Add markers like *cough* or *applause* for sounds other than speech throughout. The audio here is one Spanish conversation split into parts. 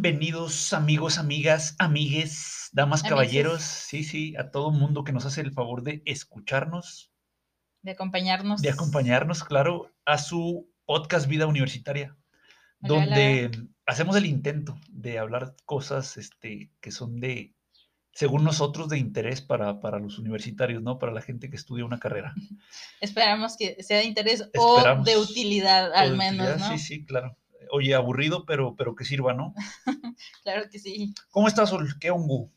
Bienvenidos amigos, amigas, amigues, damas, Amigues. caballeros, sí, sí, a todo mundo que nos hace el favor de escucharnos, de acompañarnos. de acompañarnos, claro, a su podcast Vida Universitaria, Hola, donde hacemos el intento de hablar cosas este, que son de, según nosotros, de interés para, para los universitarios, ¿no? Para la gente que estudia una carrera. *laughs* Esperamos que sea de interés Esperamos. o de utilidad, al menos, ¿no? Sí, sí, claro. Oye, aburrido, pero, pero que sirva, ¿no? *laughs* Claro que sí. ¿Cómo estás, Sol? ¿Qué hongo?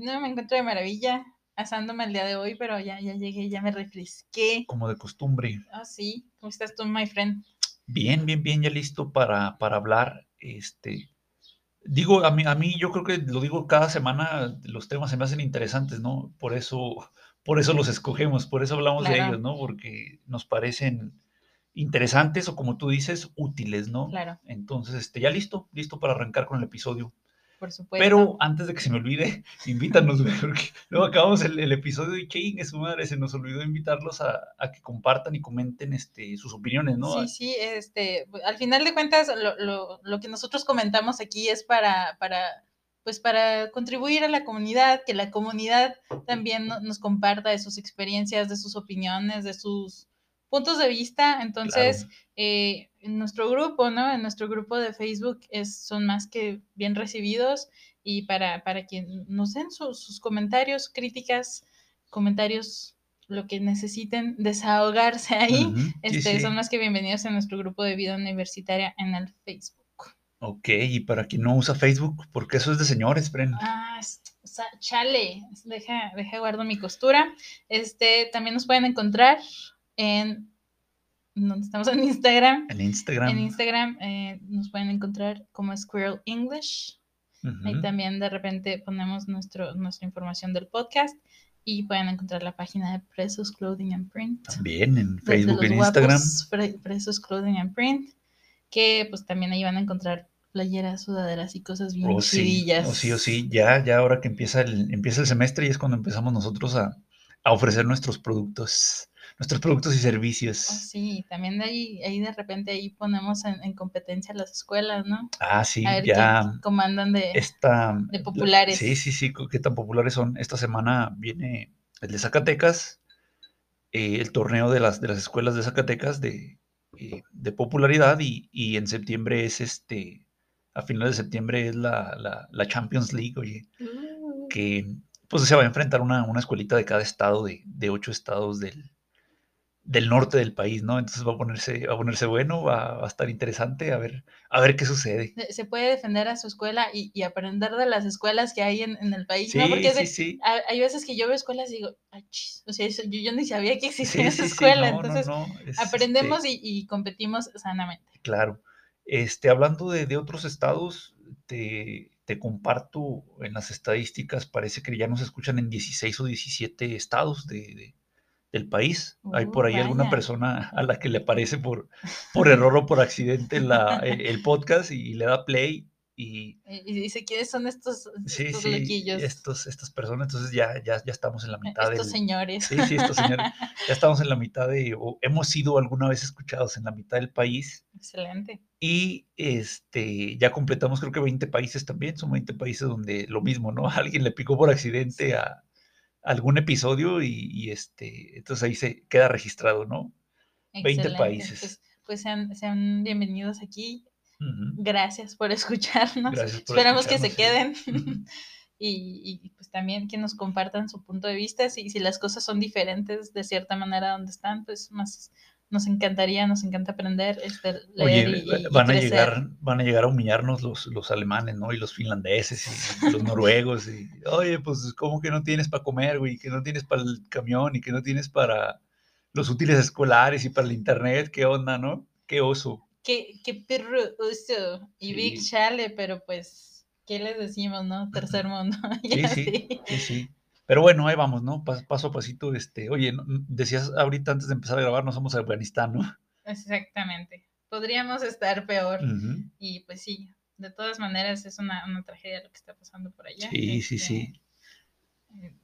No me encuentro de maravilla asándome el día de hoy, pero ya, ya llegué, ya me refresqué. Como de costumbre. Ah, sí. ¿Cómo estás tú, my friend? Bien, bien, bien, ya listo para, para hablar. Este, digo, a mí, a mí yo creo que lo digo cada semana, los temas se me hacen interesantes, ¿no? Por eso, por eso los escogemos, por eso hablamos de ellos, ¿no? Porque nos parecen interesantes o como tú dices, útiles, ¿no? Claro, Entonces, este, ya listo, listo para arrancar con el episodio. por supuesto. Pero antes de que se me olvide, *laughs* invítanos, porque luego acabamos el, el episodio y chingue su madre, se nos olvidó invitarlos a, a que compartan y comenten este, sus opiniones, ¿no? Sí, sí, este, al final de cuentas, lo, lo, lo que nosotros comentamos aquí es para, para, pues para contribuir a la comunidad, que la comunidad también no- nos comparta de sus experiencias, de sus opiniones, de sus puntos de vista. Entonces, Claro. eh, en nuestro grupo, ¿no? En nuestro grupo de Facebook es, son más que bien recibidos y para, para que nos den sus, sus comentarios, críticas, comentarios, lo que necesiten, desahogarse ahí. Este, sí. Son más que bienvenidos a nuestro grupo de vida universitaria en el Facebook. Ok, y para quien no usa Facebook, porque eso es de señores, Bren. Ah, chale, deja, deja guardo mi costura. Este, también nos pueden encontrar en, ¿dónde estamos? *laughs* En Instagram. En Instagram. En Instagram eh, nos pueden encontrar como Squirrel English. Ahí Ujú, también de repente ponemos nuestro, nuestra información del podcast y pueden encontrar la página de Presos Clothing and Print. También en Facebook, en Instagram. Presos Clothing and Print, que pues también ahí van a encontrar playeras, sudaderas y cosas bien O sí, chidillas. o sí, o sí. Ya, ya ahora que empieza el, empieza el semestre y es cuando empezamos nosotros a, a ofrecer nuestros productos, nuestros productos y Oh, servicios. sí, también de ahí, ahí de repente ahí ponemos en, en competencia las escuelas, ¿no? Ah, sí, a ver ya qué comandan de... esta... de populares. Sí, sí, sí, qué tan populares son. Esta semana viene el de Zacatecas, eh, el torneo de las, de las escuelas de Zacatecas de, eh, de popularidad y, y en septiembre es este, a finales de septiembre es la, la, la Champions League, oye, Uh, que pues se va a enfrentar una, una escuelita de cada estado, de, de ocho estados del, del norte del país, ¿no? Entonces va a ponerse, va a ponerse bueno, va, va a estar interesante, a ver, a ver qué sucede. se- puede defender a su escuela y, y aprender de las escuelas que hay en, en el país, Sí, ¿no? Porque de- sí, sí. ha- hay veces que yo veo escuelas y digo, "Ay, chis", o sea, eso- yo, yo ni sabía que existía esa escuela, no, no, entonces no, es, aprendemos este, y, y competimos sanamente. Claro. Este, hablando de, de otros estados, te, te comparto en las estadísticas, parece que ya nos escuchan en 16 o 17 estados de, de- del país. Hay Uh, por ahí alguna persona a la que le aparece por, por error o por accidente la, el, el podcast y le da play y Y, dice, ¿quiénes son estos, sí, estos sí, loquillos? estos, estas personas, entonces ya, ya, ya estamos en la mitad estos del, señores. Sí, sí, estos señores, *laughs* ya estamos en la mitad de, o hemos sido alguna vez escuchados en la mitad del país. Excelente. Y este, ya completamos creo que 20 países también, son 20 países donde lo mismo, ¿no? *laughs* Alguien le picó por accidente a algún episodio y, y, este, entonces ahí se queda registrado, ¿no? 20 excelente. países. Pues, pues sean, sean bienvenidos aquí. Gracias por *laughs* escucharnos. Gracias por Esperamos que se queden. *laughs* y, y, pues también que nos compartan su punto de vista. Si, si las cosas son diferentes de cierta manera donde están, pues más nos encantaría, nos encanta aprender, este, leer Oye, y, y- y van a crecer. llegar, van a llegar a humillarnos los, los alemanes, ¿no? Y los finlandeses y *laughs* los noruegos. Y, oye, pues, ¿cómo que no tienes para comer, güey? Que no tienes para el camión y que no tienes para los útiles escolares y para el internet. ¿Qué onda, no? Qué oso. Qué, qué perro uso y Big. Chale, pero pues, ¿qué les decimos, no? Tercer mundo. *laughs* Sí, sí, sí. Pero bueno, ahí vamos, ¿no? Pas- Paso a pasito, este, oye, decías ahorita antes de empezar a grabar, no somos Afganistán, ¿no? Exactamente. Podríamos estar peor. Ujú. Y pues sí, de todas maneras es una, una tragedia lo que está pasando por allá. Sí, sí, Este, sí. eh,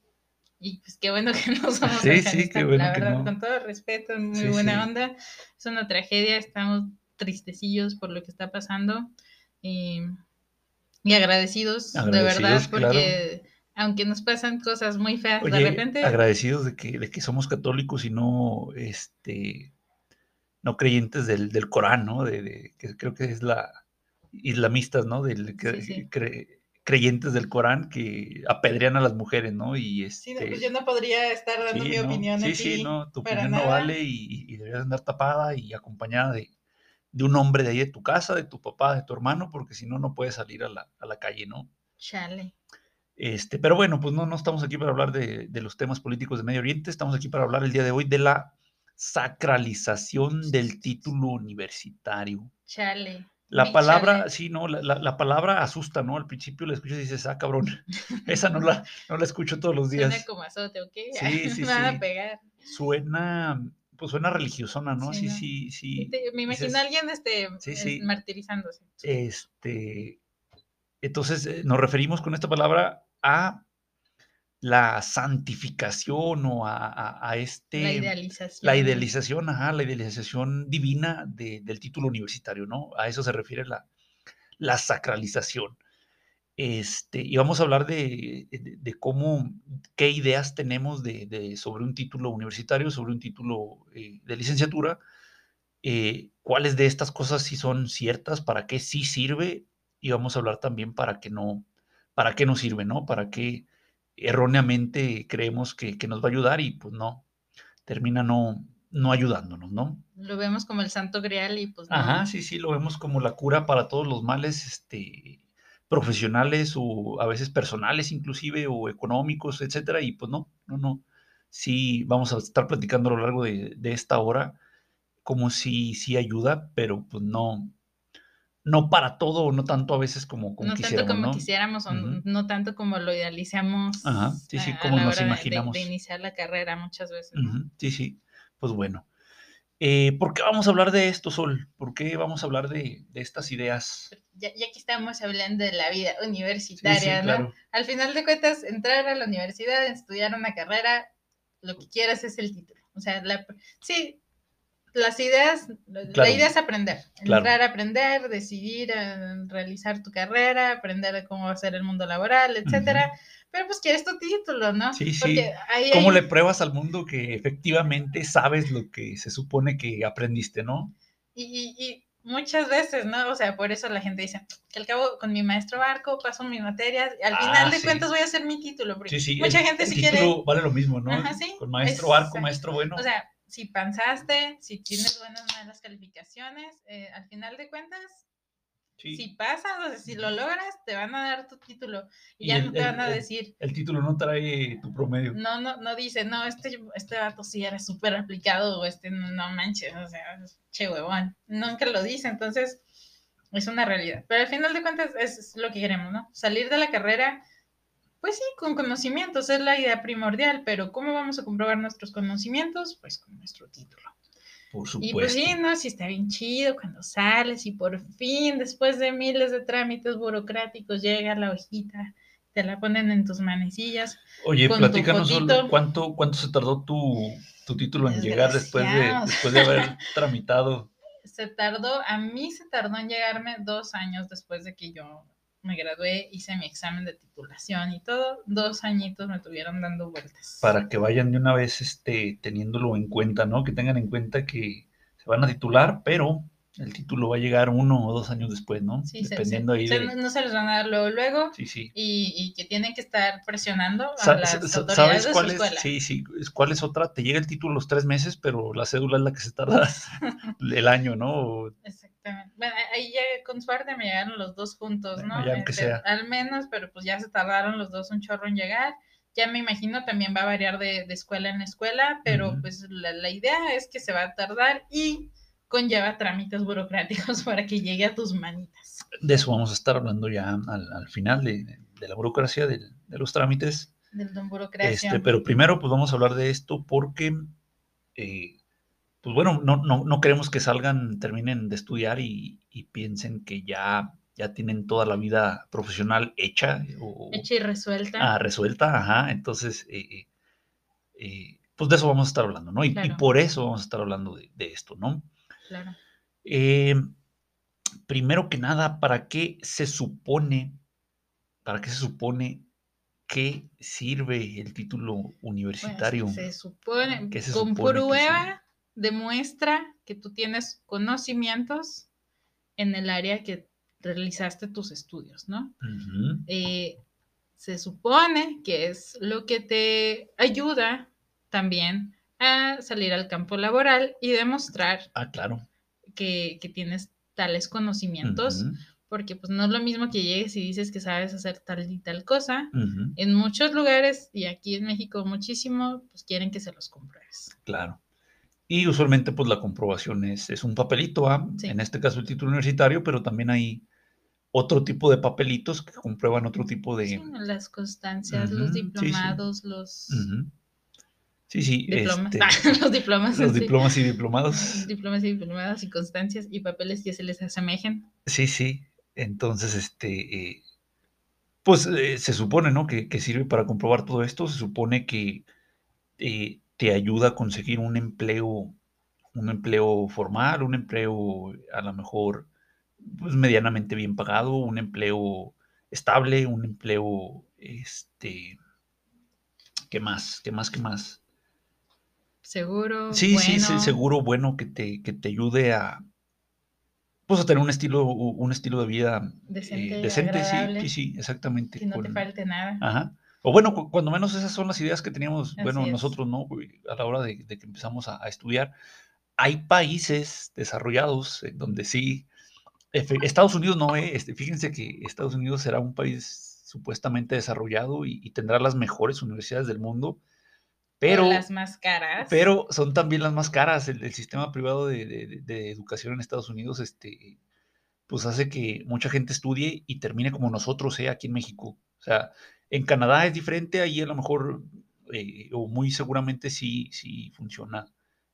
Y pues qué bueno que no somos Sí, sí, qué bueno la que verdad, no. con todo respeto, muy Sí, buena sí. onda. Es una tragedia, estamos tristecillos por lo que está pasando. Y, Y agradecidos, de verdad, porque aunque nos pasan cosas muy feas de repente. Agradecidos de que, de que somos católicos y no este no creyentes del, del Corán, ¿no? De, que creo que es la islamistas, ¿no? Del, creyentes del Corán que apedrean a las mujeres, ¿no? Y este, sí, pues yo no podría estar dando mi opinión sí, Sí, no, tu opinión no vale y, y, deberías andar tapada y acompañada de, de, un hombre de ahí de tu casa, de tu papá, de tu hermano, porque si no, no puedes salir a la, a la calle, ¿no? Chale. Este, pero bueno, pues no, no estamos aquí para hablar de, de, los temas políticos de Medio Oriente, estamos aquí para hablar el día de hoy de la sacralización del título universitario. Chale. La palabra, sí, no, la, la, palabra asusta, ¿no? Al principio la escuchas y dices, ah, cabrón, *laughs* esa no la, no la escucho todos los días. Suena como azote, ¿ok? Sí, *laughs* sí, Me van a pegar. Suena, pues suena religiosona, ¿no? Sí, sí, sí. me imagino a alguien este, martirizándose. Este, entonces, eh, nos referimos con esta palabra a la santificación o a, este... La idealización. La idealización, ajá, la idealización divina del título universitario, ¿no? A eso se refiere la, la sacralización. Este, y vamos a hablar de, cómo, qué ideas tenemos de, sobre un título universitario, sobre un título eh, de licenciatura, eh, cuáles de estas cosas sí son ciertas, para qué sí sirve, y vamos a hablar también para qué no, para qué no sirve, ¿no? Para qué erróneamente creemos que, nos va a ayudar y pues no, termina no, no ayudándonos, ¿no? Lo vemos como el santo grial y pues no. Ajá, sí, sí, lo vemos como la cura para todos los males este, profesionales o a veces personales inclusive o económicos, etcétera, y pues no, no, no. Sí, vamos a estar platicando a lo largo de, de esta hora como si sí ayuda, pero pues no, no para todo, no tanto a veces como, como no quisiéramos. tanto como quisiéramos, o no tanto como lo idealizamos. Ajá, sí, sí, como nos imaginamos. De, iniciar la carrera muchas veces. Sí, sí, pues bueno. Eh, ¿Por qué vamos a hablar de esto, Sol? ¿Por qué vamos a hablar de, estas ideas? Ya, ya, que estamos hablando de la vida universitaria, ¿no? Al final de cuentas, entrar a la universidad, estudiar una carrera, lo que quieras es el título. O sea, la, sí, las ideas, la idea es aprender, entrar a aprender, decidir realizar tu carrera, aprender cómo va a ser el mundo laboral, etcétera. Pero pues quieres tu título, ¿no? Sí, sí. ¿Cómo le pruebas al mundo que efectivamente sabes lo que se supone que aprendiste, no? Y, y, muchas veces, ¿no? O sea, por eso la gente dice, que al cabo con mi maestro Barco paso mis materias, y al final ah, de cuentas voy a hacer mi título, sí, sí. mucha gente si quiere... vale lo mismo, ¿no? con maestro Barco, maestro bueno. O sea, si pensaste, si tienes buenas malas calificaciones, eh, al final de cuentas, si pasas, o sea, si lo logras, te van a dar tu título y, ya no te van a decir. El, título no trae tu promedio. No, no, no dice, no, este, este vato sí era súper aplicado o este no, no, manches, o sea, che huevón. Nunca lo dice, entonces es una realidad. Pero al final de cuentas es lo que queremos, ¿no? Salir de la carrera pues sí, con conocimientos es la idea primordial, pero ¿cómo vamos a comprobar nuestros conocimientos? Pues con nuestro título. Por supuesto. Y pues sí, ¿no? Si está bien chido cuando sales y por fin, después de miles de trámites burocráticos, llega la hojita, te la ponen en tus manecillas. Oye, platícanos, ¿cuánto, ¿cuánto se tardó tu, tu título en llegar después de, después de haber tramitado? *laughs* Se tardó, a mí se tardó en llegarme dos años después de que yo me gradué, hice mi examen de titulación y todo, dos añitos me tuvieron dando vueltas. Para que vayan de una vez este, teniéndolo en cuenta, ¿no? Que tengan en cuenta que se van a titular, pero el título va a llegar uno o dos años después, ¿no? Sí, Dependiendo ahí de... no, se los van a dar luego, luego. Sí, sí. Y, y que tienen que estar presionando a las autoridades ¿Sabes cuál su es? Sí, sí. ¿Cuál es otra? Te llega el título los tres meses, pero la cédula es la que se tarda *laughs* el año, ¿no? Exacto. Bueno, ahí ya con suerte me llegaron los dos juntos, ¿no? Este, sea. Al menos, pero pues ya se tardaron los dos un chorro en llegar. Ya me imagino también va a variar de, escuela en escuela, pero pues la, idea es que se va a tardar y conlleva trámites burocráticos *laughs* para que llegue a tus manitas. De eso vamos a estar hablando ya al, final de, la burocracia, de, los trámites. Del don burocracia. Este, pero primero pues vamos a hablar de esto porque eh, pues bueno, no, no, no, queremos que salgan, terminen de estudiar y, piensen que ya, ya tienen toda la vida profesional hecha. O, hecha y resuelta. Ah, resuelta, ajá. Entonces, eh, eh, pues de eso vamos a estar hablando, ¿no? Y, por eso vamos a estar hablando de, esto, ¿no? Claro. Eh, primero que nada, ¿para qué se supone ¿para qué se supone que sirve el título Bueno, universitario? se supone, ¿Qué se supone que prueba demuestra que tú tienes conocimientos en el área que realizaste tus estudios, ¿no? Eh, se supone que es lo que te ayuda también a salir al campo laboral y demostrar Ah, claro. que, que tienes tales conocimientos, porque pues no es lo mismo que llegues y dices que sabes hacer tal y tal cosa. En muchos lugares, y aquí en México muchísimo, pues quieren que se los compruebes. Claro. Y usualmente, pues la comprobación es, es un papelito, ¿ah? Sí. en este caso el título universitario, pero también hay otro tipo de papelitos que comprueban otro tipo de... Sí, las constancias, los sí, diplomados, los Ujú. Sí, sí. diplomas, este, *laughs* los diplomas, los sí. diplomas y diplomados. diplomas y diplomadas y constancias y papeles que se les asemejen. Sí, sí. Entonces, este, eh, pues eh, se supone, ¿no? Que, que sirve para comprobar todo esto. Se supone que eh, te ayuda a conseguir un empleo, un empleo formal, un empleo a lo mejor pues, medianamente bien pagado, un empleo estable, un empleo, este, ¿qué más? ¿Qué más? ¿Qué más? Seguro, Sí, sí, sí, seguro, bueno, que te, que te ayude a, pues, a tener un estilo, un estilo de vida eh, Decente, decente, sí, sí, sí, exactamente. que no te falte nada. Ajá. O bueno, cu- cuando menos esas son las ideas que teníamos, Así bueno, es. nosotros, ¿no? A la hora de, de que empezamos a, a estudiar. Hay países desarrollados en donde sí, Estados Unidos no, eh, este, fíjense que Estados Unidos será un país supuestamente desarrollado y, y tendrá las mejores universidades del mundo, pero, las más caras. pero son también las más caras. El, el sistema privado de, de- de- de educación en Estados Unidos, este, pues hace que mucha gente estudie y termine como nosotros, ¿eh? aquí en México. O sea, en Canadá es diferente, ahí a lo mejor, eh, o muy seguramente sí, sí funciona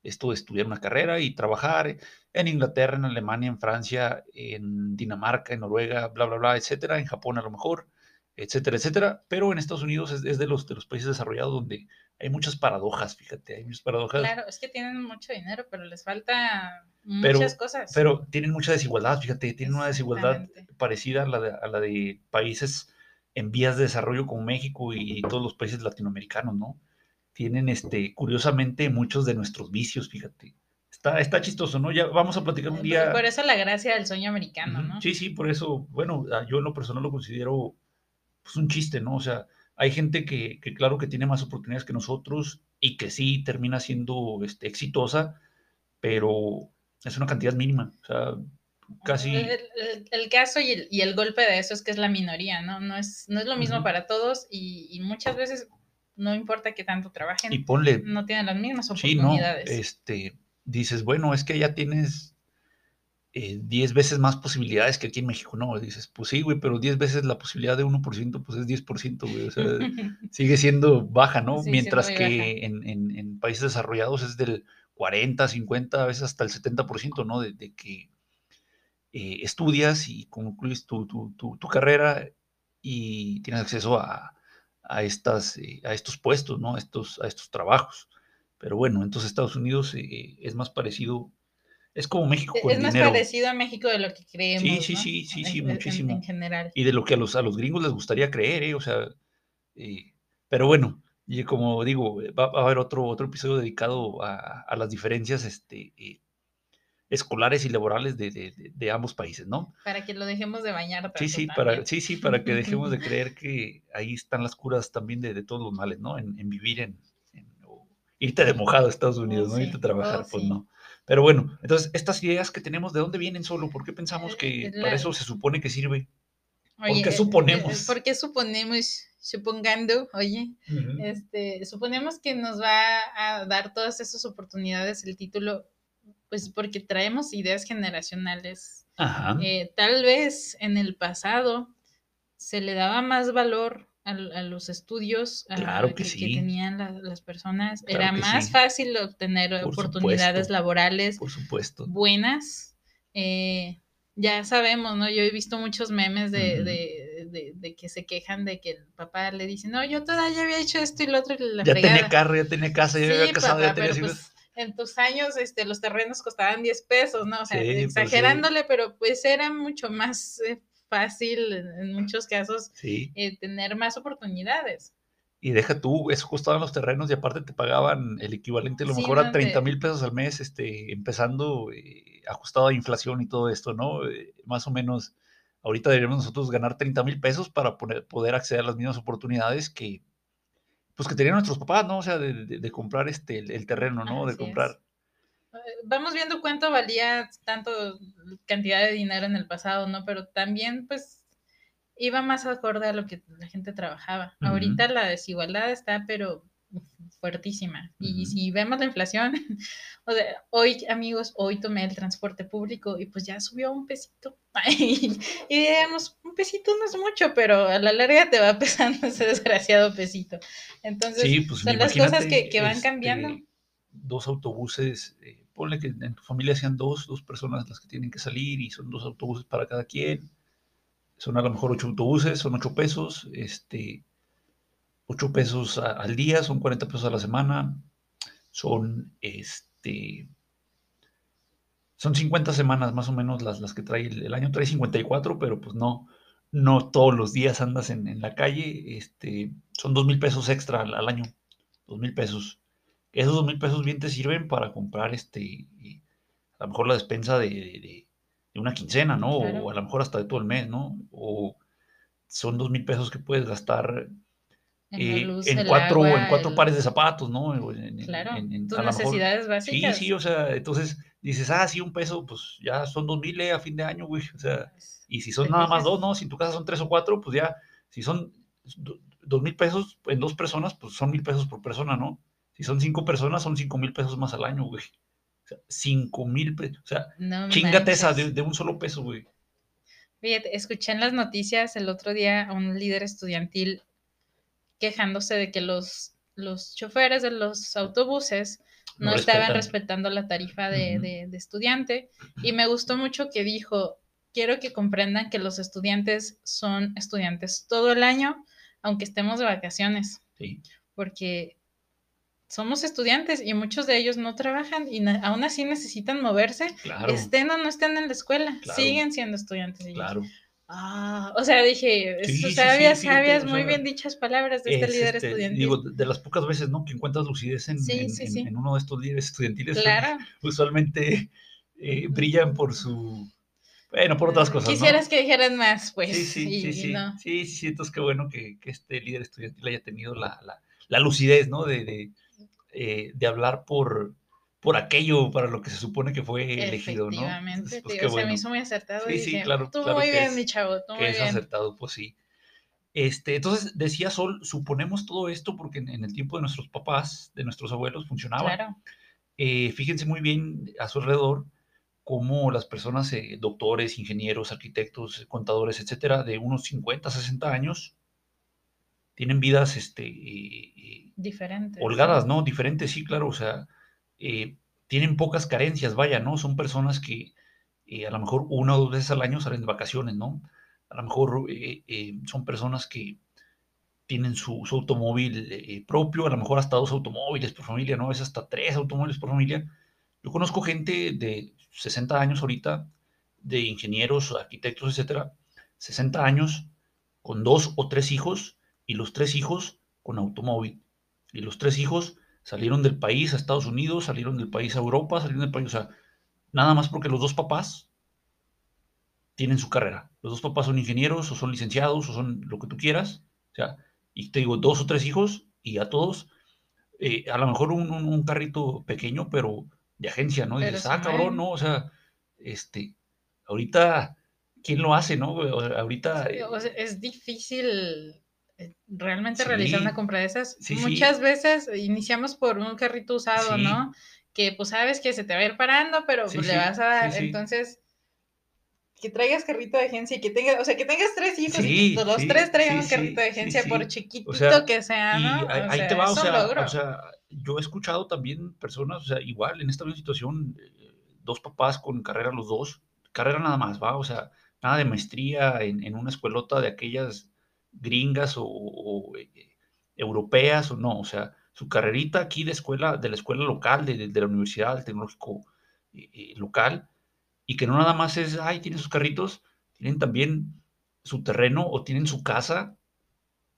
esto de estudiar una carrera y trabajar en Inglaterra, en Alemania, en Francia, en Dinamarca, en Noruega, bla, bla, bla, etcétera, en Japón a lo mejor, etcétera, etcétera. Pero en Estados Unidos es, es de, los, de los países desarrollados donde hay muchas paradojas, fíjate, hay muchas paradojas. Claro, es que tienen mucho dinero, pero les falta Pero- muchas cosas. Pero tienen mucha desigualdad, fíjate, tienen una desigualdad parecida a la, de, a la de países en vías de desarrollo como México y todos los países latinoamericanos, ¿no? Tienen, este, curiosamente, muchos de nuestros vicios, fíjate. Está, está chistoso, ¿no? Ya vamos a platicar un día. Por eso la gracia del sueño americano, ¿no? Sí, sí, por eso, bueno, yo en lo personal lo considero pues, un chiste, ¿no? O sea, hay gente que, que claro que tiene más oportunidades que nosotros y que sí termina siendo este, exitosa, pero es una cantidad mínima. O sea, casi... El, el- el caso y el, y el golpe de eso es que es la minoría, ¿no? No es, no es lo mismo para todos y, y muchas veces no importa que tanto trabajen, Y ponle, no tienen las mismas sí, no, oportunidades. este, dices, bueno, es que ya tienes eh, 10 veces más posibilidades que aquí en México, ¿no? Dices, pues sí, güey, pero 10 veces la posibilidad de 1%, pues es 10%, güey, o sea, *laughs* sigue siendo baja, ¿no? Mientras que en, en- en países desarrollados es del 40, 50, a veces hasta el 70%, ¿no? De, de que eh, estudias y concluyes tu, tu- tu- tu carrera y tienes acceso a, a estas, eh, a estos puestos, ¿no? A estos, a estos trabajos. Pero bueno, entonces Estados Unidos eh, es más parecido, es como México con es más dinero. parecido a México de lo que creemos. sí, ¿no? sí, sí, sí, En- en- muchísimo. En general. y de lo que a los, a los gringos les gustaría creer, ¿eh? O sea, eh, pero bueno, y como digo, va, va a haber otro, otro episodio dedicado a, a las diferencias este, eh, escolares y laborales de, de- de- ambos países, ¿no? Para que lo dejemos de bañar. Sí, sí, para, sí, sí, para que *laughs* dejemos de creer que ahí están las curas también de, de todos los males, ¿no? En, en vivir en, en- o irte de mojado a Estados Unidos, Oh, ¿no? sí, Irte a trabajar, oh, pues sí. no. Pero bueno, entonces, estas ideas que tenemos, ¿de dónde vienen solo? ¿Por qué pensamos que Eh, la- para eso se supone que sirve? Oye, qué eh, suponemos? ¿Por qué suponemos? Supongando, oye, este, suponemos que nos va a dar todas esas oportunidades el título, pues porque traemos ideas generacionales. Ajá. Eh, tal vez en el pasado se le daba más valor a, a los estudios a- Claro que sí. tenían la- las personas. Claro Era más sí. fácil obtener Por oportunidades supuesto. laborales Por supuesto. buenas. eh, ya sabemos, ¿no? Yo he visto muchos memes de, Ujú. de, de- de que se quejan de que el papá le dice, no, yo todavía había hecho esto y lo otro y la Ya fregada". tenía carro, ya tenía casa, ya Sí, había casado, papá, ya tenía hijos. pues en tus años este, los terrenos costaban 10 pesos, ¿no? O sea, Sí, pues sí. exagerándole, pero pues era mucho más eh, fácil en, muchos casos Sí. eh, tener más oportunidades. Y deja tú, eso costaban los terrenos y aparte te pagaban el equivalente a lo mejor a no, 30 de- mil pesos al mes, este, empezando eh, ajustado a inflación y todo esto, ¿no? Más o menos, ahorita deberíamos nosotros ganar 30 mil pesos para poner- poder acceder a las mismas oportunidades que, pues, que tenían nuestros papás, ¿no? O sea, de, de- de comprar este, el, el terreno, ¿no? De Así comprar. Eh, Vamos viendo cuánto valía tanto cantidad de dinero en el pasado, ¿no? Pero también, pues, iba más acorde a lo que la gente trabajaba. Ahorita la desigualdad está, pero fuertísima. Y si vemos la inflación, *laughs* o sea, hoy, amigos, hoy tomé el transporte público y pues ya subió un pesito. *laughs* y, y digamos, un pesito no es mucho, pero a la larga te va *laughs* pesando ese desgraciado pesito. Entonces, Sí, pues son las cosas que, que van cambiando. este, Dos autobuses, eh, ponle que en tu familia sean dos, dos personas las que tienen que salir y son dos autobuses para cada quien. Son a lo mejor ocho autobuses, son ocho pesos, este, ocho pesos a- al día, son 40 pesos a la semana, son, este, son 50 semanas más o menos las, las que trae el, el año, trae 54, pero pues no, no todos los días andas en, en la calle, este, son dos mil pesos extra al, al año, dos mil pesos. Esos dos mil pesos bien te sirven para comprar, este, a lo mejor la despensa de, de- una quincena, ¿no? Claro. O a lo mejor hasta de todo el mes, ¿no? O son dos mil pesos que puedes gastar En eh, luz, en, cuatro, agua, en cuatro el- pares de zapatos, ¿no? En- Claro, en- tus lo mejor- necesidades Sí, básicas. sí, o sea, entonces dices, ah, sí, un peso, pues ya son dos mil eh, a fin de año, güey. O sea, Pues, y si son ¿te nada más dos, ¿no? Si en tu casa son tres o cuatro, pues ya, si son do- dos mil pesos en dos personas, pues son mil pesos por persona, ¿no? Si son cinco personas, son cinco mil pesos más al año, güey. O sea, cinco mil pesos. O sea, No chingate esa de un solo peso, güey. Fíjate, escuché en las noticias el otro día a un líder estudiantil quejándose de que los, los choferes de los autobuses no, No estaban respetan. respetando la tarifa de, de- de estudiante. Y me gustó mucho que dijo, quiero que comprendan que los estudiantes son estudiantes todo el año, aunque estemos de vacaciones, Sí, porque somos estudiantes y muchos de ellos no trabajan y aún así necesitan moverse, claro, estén o no estén en la escuela, Claro. siguen siendo estudiantes. ellos. claro. Ah, o sea, dije, Sí, sí, sí, sabias, o muy sea, bien dichas palabras de este Es, líder este, estudiantil. digo, de las pocas veces, ¿no? Que encuentras lucidez en, Sí, en- sí, en- sí. en uno de estos líderes estudiantiles. claro. Usualmente eh, brillan por su... Bueno, por otras cosas, ¿no? Quisieras que dijeran más, pues. Sí, sí, y- sí, sí. no. Sí, sí, sí, entonces qué bueno que, que este líder estudiantil haya tenido la, la- la lucidez, ¿no? De, de, eh, de hablar por, por aquello para lo que se supone que fue elegido, ¿no? Efectivamente, Entonces, pues, digo, se me bueno hizo muy acertado. Sí, y sí, dije, claro, Tú claro muy bien, es- mi chavo, tú muy es bien. acertado, pues sí. Este, entonces, decía Sol, suponemos todo esto porque en, en el tiempo de nuestros papás, de nuestros abuelos, funcionaba. Claro, Eh, fíjense muy bien a su alrededor cómo las personas, eh, doctores, ingenieros, arquitectos, contadores, etcétera, de unos 50, 60 años, tienen vidas este, eh, eh, diferente. holgadas, ¿no? Diferentes, sí, claro, o sea, eh, tienen pocas carencias, vaya, ¿no? Son personas que eh, a lo mejor una o dos veces al año salen de vacaciones, ¿no? A lo mejor eh, son personas que tienen su, su automóvil propio, a lo mejor hasta dos automóviles por familia, ¿no? Es hasta tres automóviles por familia. Yo conozco gente de 60 años ahorita, de ingenieros, arquitectos, etcétera, 60 años, con dos o tres hijos, y los tres hijos con automóvil. Y los tres hijos salieron del país a Estados Unidos, salieron del país a Europa, salieron del país, o sea, nada más porque los dos papás tienen su carrera. Los dos papás son ingenieros o son licenciados o son lo que tú quieras. O sea, y te digo, dos o tres hijos y a todos, eh, a lo mejor un, un- un carrito pequeño, pero de agencia, ¿no? Pero Dices, ah, cabrón. ¿no? O sea, este, ahorita, ¿quién lo hace, no? O sea, Ahorita, Sí, o sea, eh, es difícil realmente Sí. realizar una compra de esas. Sí, sí. Muchas veces iniciamos por un carrito usado. ¿no? Que pues sabes que se te va a ir parando, pero pues, le vas a dar. Entonces, que traigas carrito de agencia y que tengas, o sea, que tengas tres hijos y que los tres traigan un carrito de agencia, por O chiquitito sea, que sea, Y ¿no? ahí, O ahí sea, te va, o sea, o sea, yo he escuchado también personas, o sea, igual en esta misma situación, eh, dos papás con carrera los dos, carrera nada más, va, o sea, nada de maestría en, en una escuelota de aquellas gringas o, eh, europeas o no, o sea, su carrerita aquí de escuela, de la escuela local, de, de- de la universidad, del tecnológico eh, eh, local, y que no nada más es, ay, tienen sus carritos, tienen también su terreno o tienen su casa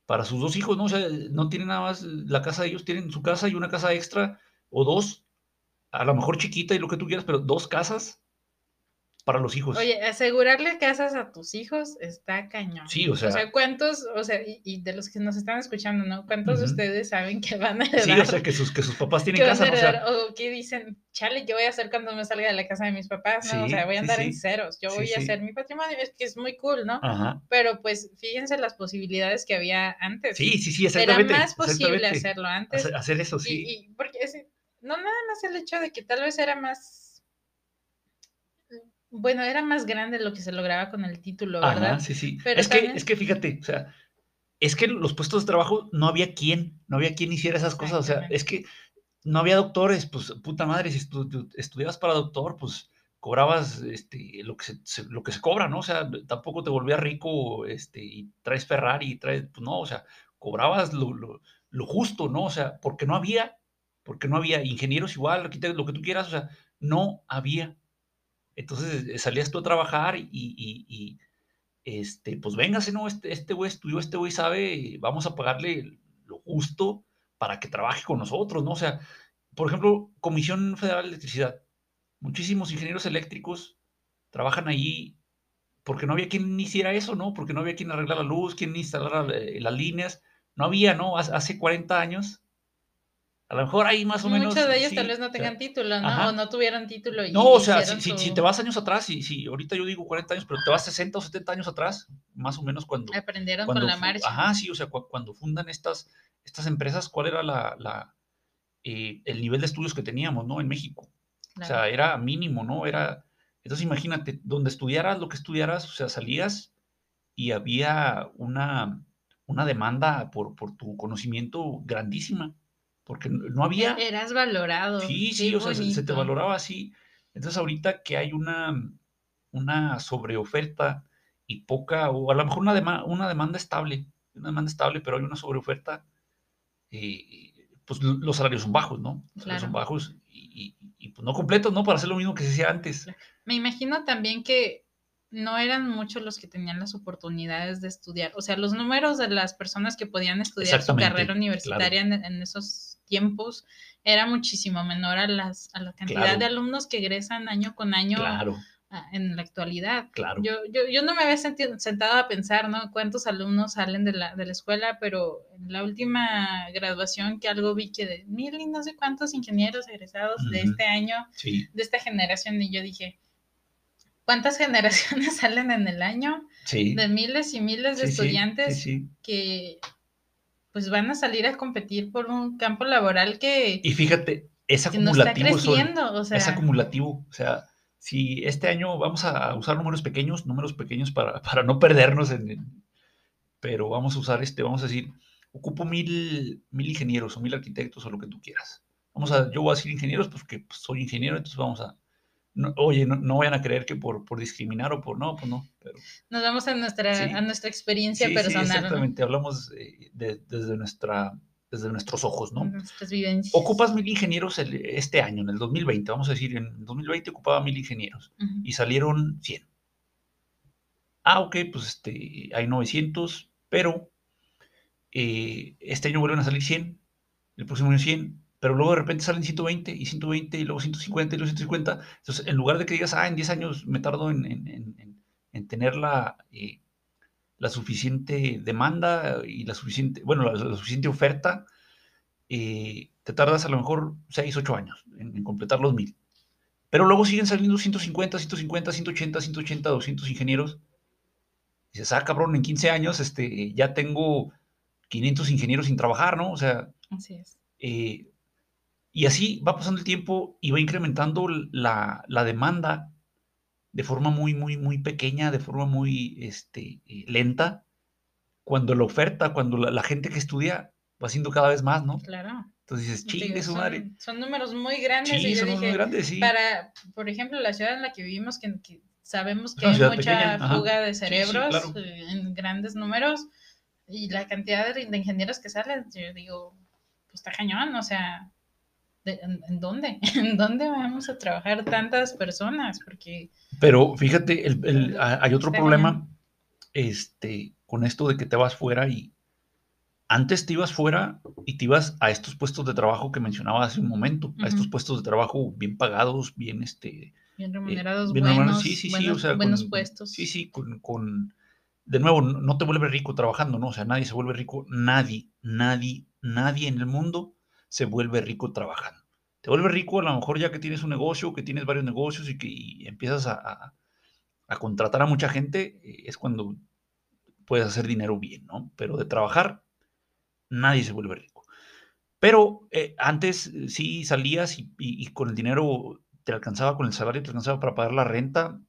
para sus dos hijos, ¿no? O sea, no tienen nada más la casa de ellos, tienen su casa y una casa extra o dos, a lo mejor chiquita y lo que tú quieras, pero dos casas para los hijos. Oye, asegurarle casas a tus hijos está cañón. Sí, o sea. O sea, ¿cuántos, o sea, y, de los que nos están escuchando, ¿no? ¿Cuántos de ustedes saben que van a heredar? Sí, o sea, que sus, que sus papás tienen casa. o, sea, o que dicen, chale, ¿qué voy a hacer cuando me salga de la casa de mis papás? ¿no? o sea, voy a andar en ceros, yo voy a hacer mi patrimonio, es que es muy cool, ¿no? Ajá. Pero pues fíjense las posibilidades que había antes. Sí, sí, sí, exactamente. Era más posible hacerlo antes. Hacer, eso, sí. Y, porque no nada más el hecho de que tal vez era más bueno, era más grande lo que se lograba con el título, ¿verdad? sí, sí. Pero es, que, es que fíjate, o sea, es que los puestos de trabajo no había quien, no había quien hiciera esas cosas, o sea, es que no había doctores, pues puta madre, si estudiabas para doctor, pues cobrabas este, lo, que se, lo que se cobra, ¿no? O sea, tampoco te volvías rico este, y traes Ferrari y traes, pues no, o sea, cobrabas lo, lo, justo, ¿no? O sea, porque no había, porque no había ingenieros igual, arquitectos, lo que tú quieras, o sea, no había. Entonces eh, salías tú a trabajar y, este, pues véngase, ¿no? Este, este güey estudió, este güey sabe, vamos a pagarle lo justo para que trabaje con nosotros, ¿no? O sea, por ejemplo, Comisión Federal de Electricidad. Muchísimos ingenieros eléctricos trabajan allí porque no había quien hiciera eso, ¿no? Porque no había quien arreglar la luz, quien instalara eh, las líneas. No había, ¿no? Hace 40 años a lo mejor ahí más o menos. Muchos de ellos tal vez no tengan título, ¿no? O no tuvieran título. Y no, o sea, si, te vas años atrás, si, si ahorita yo digo 40 años, pero te vas 60 o 70 años atrás, más o menos cuando. Aprendieron con la marcha. Ajá, sí, o sea, cuando fundan estas, estas empresas, ¿cuál era la, la eh, el nivel de estudios que teníamos, ¿no? En México. O sea, era mínimo, ¿no? Era. Entonces, imagínate, donde estudiaras lo que estudiaras, o sea, salías y había una, una demanda por, por tu conocimiento grandísima porque no había... Eras valorado. Sí, sí, o sea, se, te valoraba así. Entonces ahorita que hay una, una sobreoferta y poca, o a lo mejor una, demanda, una demanda estable, una demanda estable, pero hay una sobreoferta, eh, pues los salarios son bajos, ¿no? Los salarios son bajos y, y, pues no completos, ¿no? Para hacer lo mismo que se hacía antes. Me imagino también que no eran muchos los que tenían las oportunidades de estudiar. O sea, los números de las personas que podían estudiar su carrera universitaria en, esos tiempos era muchísimo menor a, las, a la cantidad de alumnos que egresan año con año en la actualidad. Claro. Yo, yo, yo no me había sentido, sentado a pensar, ¿no? Cuántos alumnos salen de la, de la escuela, pero en la última graduación que algo vi que de mil y no sé cuántos ingenieros egresados de este año, de esta generación, y yo dije, ¿Cuántas *laughs* generaciones salen en el año? Sí. De miles y miles de estudiantes que pues van a salir a competir por un campo laboral que... Y fíjate, es acumulativo. está creciendo, o sea... Es acumulativo, o sea, si este año vamos a usar números pequeños, números pequeños para, para no perdernos en, Pero vamos a usar este, vamos a decir, ocupo mil, mil ingenieros o mil arquitectos o lo que tú quieras. Vamos a, yo voy a decir ingenieros porque pues, soy ingeniero, entonces vamos a, oye, no, vayan a creer que por, por discriminar o por no, pues no. Pero, Nos vamos a nuestra, a nuestra experiencia personal. Sí, exactamente, hablamos eh, desde, nuestra, desde nuestros ojos, ¿no? Nuestras vivencias. Ocupas mil ingenieros este año, en el 2020, vamos a decir, en 2020 ocupaba mil ingenieros y salieron 100. Ah, ok, pues este, hay 900, pero eh, este año vuelven a salir 100, el próximo año 100, pero luego de repente salen 120 y 120 y luego 150 y luego 150. Entonces, en lugar de que digas, ah, en 10 años me tardo en, en, tener la, eh, la suficiente demanda y la suficiente, bueno, la, suficiente oferta, eh, te tardas a lo mejor 6, 8 años en, completar los 1000. Pero luego siguen saliendo 150, 150, 180, 180, 200 ingenieros. Y dices, ah, cabrón, en 15 años este, ya tengo 500 ingenieros sin trabajar, ¿no? O sea, Así es. Eh, y así va pasando el tiempo y va incrementando la, demanda de forma muy, muy, muy pequeña, de forma muy este, eh, lenta, cuando la oferta, cuando la, gente que estudia va siendo cada vez más, ¿no? Claro. Entonces dices, chingue su madre. Son números muy grandes. Sí, son muy grandes, sí. Para, por ejemplo, la ciudad en la que vivimos, que, sabemos que hay mucha fuga de cerebros eh, en grandes números, y la cantidad de, de ingenieros que salen, yo digo, pues está cañón, o sea, en, dónde? *laughs* ¿En dónde vamos a trabajar tantas personas? Porque... Pero fíjate, el, hay otro problema este, con esto de que te vas fuera y antes te ibas fuera y te ibas a estos puestos de trabajo que mencionaba hace un momento, a estos puestos de trabajo bien pagados, bien, este, bien eh, remunerados, bien buenos, remunerados. Sí, sí, sí, buenos, o sea, buenos con- puestos. Sí, sí, con, con- de nuevo, no te vuelve rico trabajando, ¿no? O sea, nadie se vuelve rico, nadie, nadie, nadie en el mundo se vuelve rico trabajando. Te vuelve rico a lo mejor ya que tienes un negocio, que tienes varios negocios y que y empiezas a, a- a contratar a mucha gente, eh, es cuando puedes hacer dinero bien, ¿no? Pero de trabajar, nadie se vuelve rico. Pero eh, antes eh, sí salías y, y- y con el dinero te alcanzaba, con el salario te alcanzaba para pagar la renta,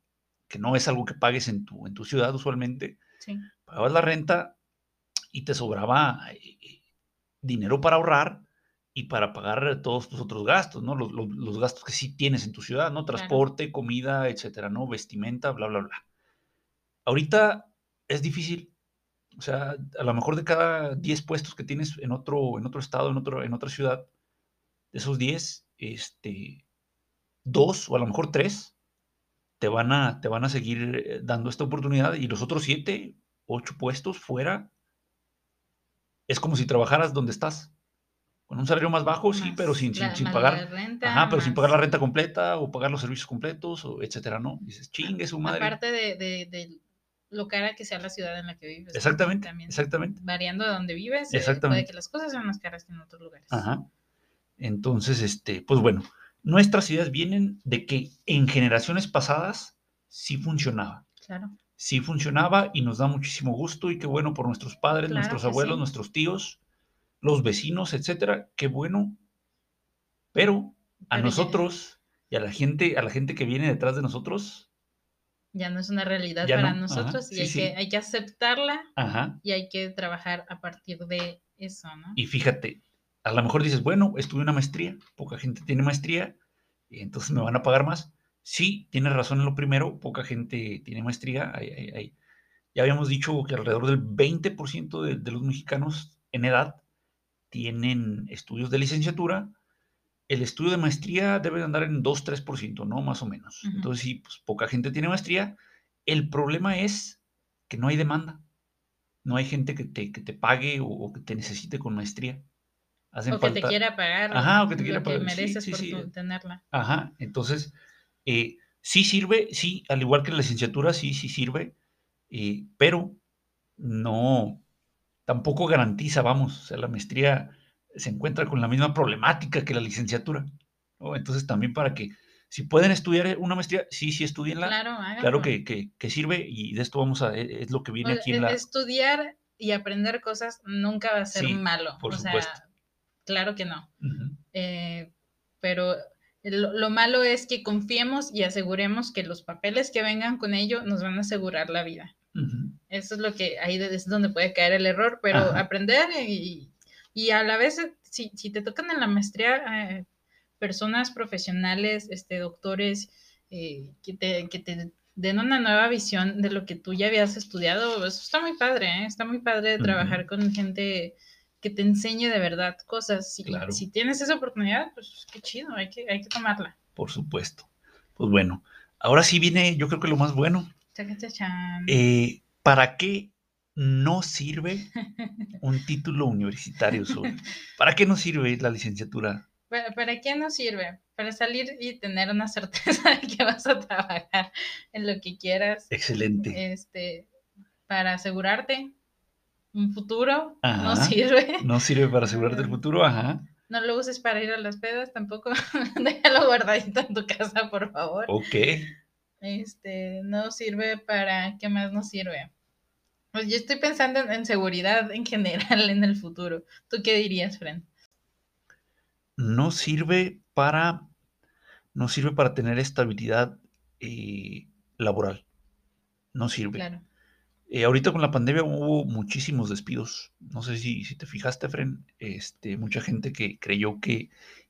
que no es algo que pagues en tu, en tu ciudad usualmente. Sí, Pagabas la renta y te sobraba dinero para ahorrar y para pagar todos tus otros gastos, ¿no? Los, los- los gastos que sí tienes en tu ciudad, ¿no? Claro. Transporte, comida, etcétera, ¿no? Vestimenta, bla, bla, bla. Ahorita es difícil. O sea, a lo mejor de cada 10 puestos que tienes en otro, en otro estado, en, otro, en otra ciudad, de esos 10, este, dos o a lo mejor tres te van a, te van a seguir eh, dando esta oportunidad y los otros 7, 8 puestos fuera, es como si trabajaras donde estás. Con un salario más bajo, sí, más pero sin, sin, la- sin pagar. la renta, Ajá, pero sin pagar la renta completa o pagar los servicios completos, o etcétera, ¿no? Dices, chingue su madre. Aparte de, de- de lo cara que sea la ciudad en la que vives. Exactamente, También exactamente. variando de donde vives, eh, puede Exactamente. que las cosas sean más caras que en otros lugares. Ajá. Entonces, este, pues bueno, nuestras ideas vienen de que en generaciones pasadas sí funcionaba. Claro. Sí funcionaba y nos da muchísimo gusto y qué bueno por nuestros padres, Claro nuestros abuelos, sí. nuestros tíos, los vecinos, etcétera. Qué bueno. Pero a Pero ya- nosotros y a la gente, a la gente que viene detrás de nosotros, Ya no es una realidad Ya para no, ajá, nosotros y sí, hay, sí. Que, hay que aceptarla ajá. y hay que trabajar a partir de eso, ¿no? Y fíjate, a lo mejor dices, bueno, estuve una maestría, poca gente tiene maestría, y entonces me van a pagar más. Sí, tienes razón en lo primero, poca gente tiene maestría. hay- hay- hay- Ya habíamos dicho que alrededor del 20% de, de los mexicanos en edad tienen estudios de licenciatura. El estudio de maestría debe de andar en 2-3%, ¿no? Más o menos. Ujú. Entonces, sí, pues poca gente tiene maestría. El problema es que no hay demanda. No hay gente que te, que te pague o, o que te necesite con maestría. Hacen O que te falta- quiera pagar Ajá, o que te lo quiera pagar, sí, mereces sí, por sí. tenerla. Ajá, entonces, eh, sí sirve, sí, al igual que la licenciatura, sí, sí sirve, eh, pero no, tampoco garantiza, vamos, o sea, la maestría se encuentra con la misma problemática que la licenciatura, ¿no? Entonces, también para que, si pueden estudiar una maestría, sí, sí, estudienla, Claro, claro que, que- que sirve y de esto vamos a, e- es lo que O viene sea, aquí en e- la... Estudiar y aprender cosas nunca va a ser Sí, malo. por o supuesto. sea, claro que no. Eh, pero lo, lo malo es que confiemos y aseguremos que los papeles que vengan con ello nos van a asegurar la vida. Eso es lo que ahí es donde puede caer el error, pero Ajá. aprender y, y a la vez, si, si te tocan en la maestría eh, personas profesionales, este, doctores, eh, que, te, que te den una nueva visión de lo que tú ya habías estudiado, eso está muy padre, ¿eh? está muy padre trabajar con gente que te enseñe de verdad cosas. Si, Claro. si tienes esa oportunidad, pues qué chido, hay que, hay que tomarla. por supuesto. Pues bueno, ahora sí viene, yo creo que lo más bueno. Eh, ¿Para qué no sirve un título universitario? *laughs* ¿Para qué no sirve la licenciatura? ¿Para, para qué nos sirve? Para salir y tener una certeza de que vas a trabajar en lo que quieras. Excelente. Este, para asegurarte un futuro, no sirve. No sirve para asegurarte el futuro, ajá. No lo uses para ir a las pedas tampoco. *laughs* Déjalo guardadito en tu casa, por favor. Ok. Este, no sirve para, ¿qué más nos sirve? Pues yo estoy pensando en, en seguridad en general en el futuro. ¿Tú qué dirías, Fren? No sirve para, no sirve para tener estabilidad eh, laboral. No sirve. Claro. Eh, ahorita con la pandemia hubo muchísimos despidos. No sé si, si te fijaste, Fren. Este, mucha gente que creyó que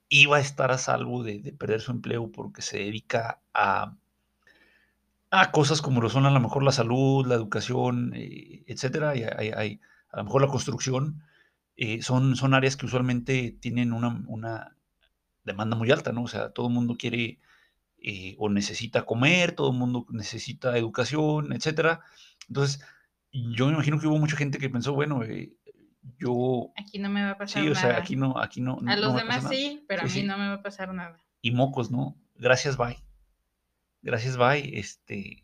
iba a estar a salvo de, de perder su empleo porque se dedica a, a cosas como lo son a lo mejor la salud, la educación, eh, etcétera. Y hay- hay- a lo mejor la construcción. eh, son, son áreas que usualmente tienen una, una demanda muy alta, ¿no? O sea, todo el mundo quiere eh, o necesita comer, todo el mundo necesita educación, etcétera. Entonces, yo me imagino que hubo mucha gente que pensó, bueno, eh, yo... Aquí no me va a pasar Sí, o nada. sea, aquí no, aquí no. a no los demás nada. sí, pero a mí sí. no me va a pasar nada. Y mocos, ¿no? Gracias, bye. Gracias, bye. Este,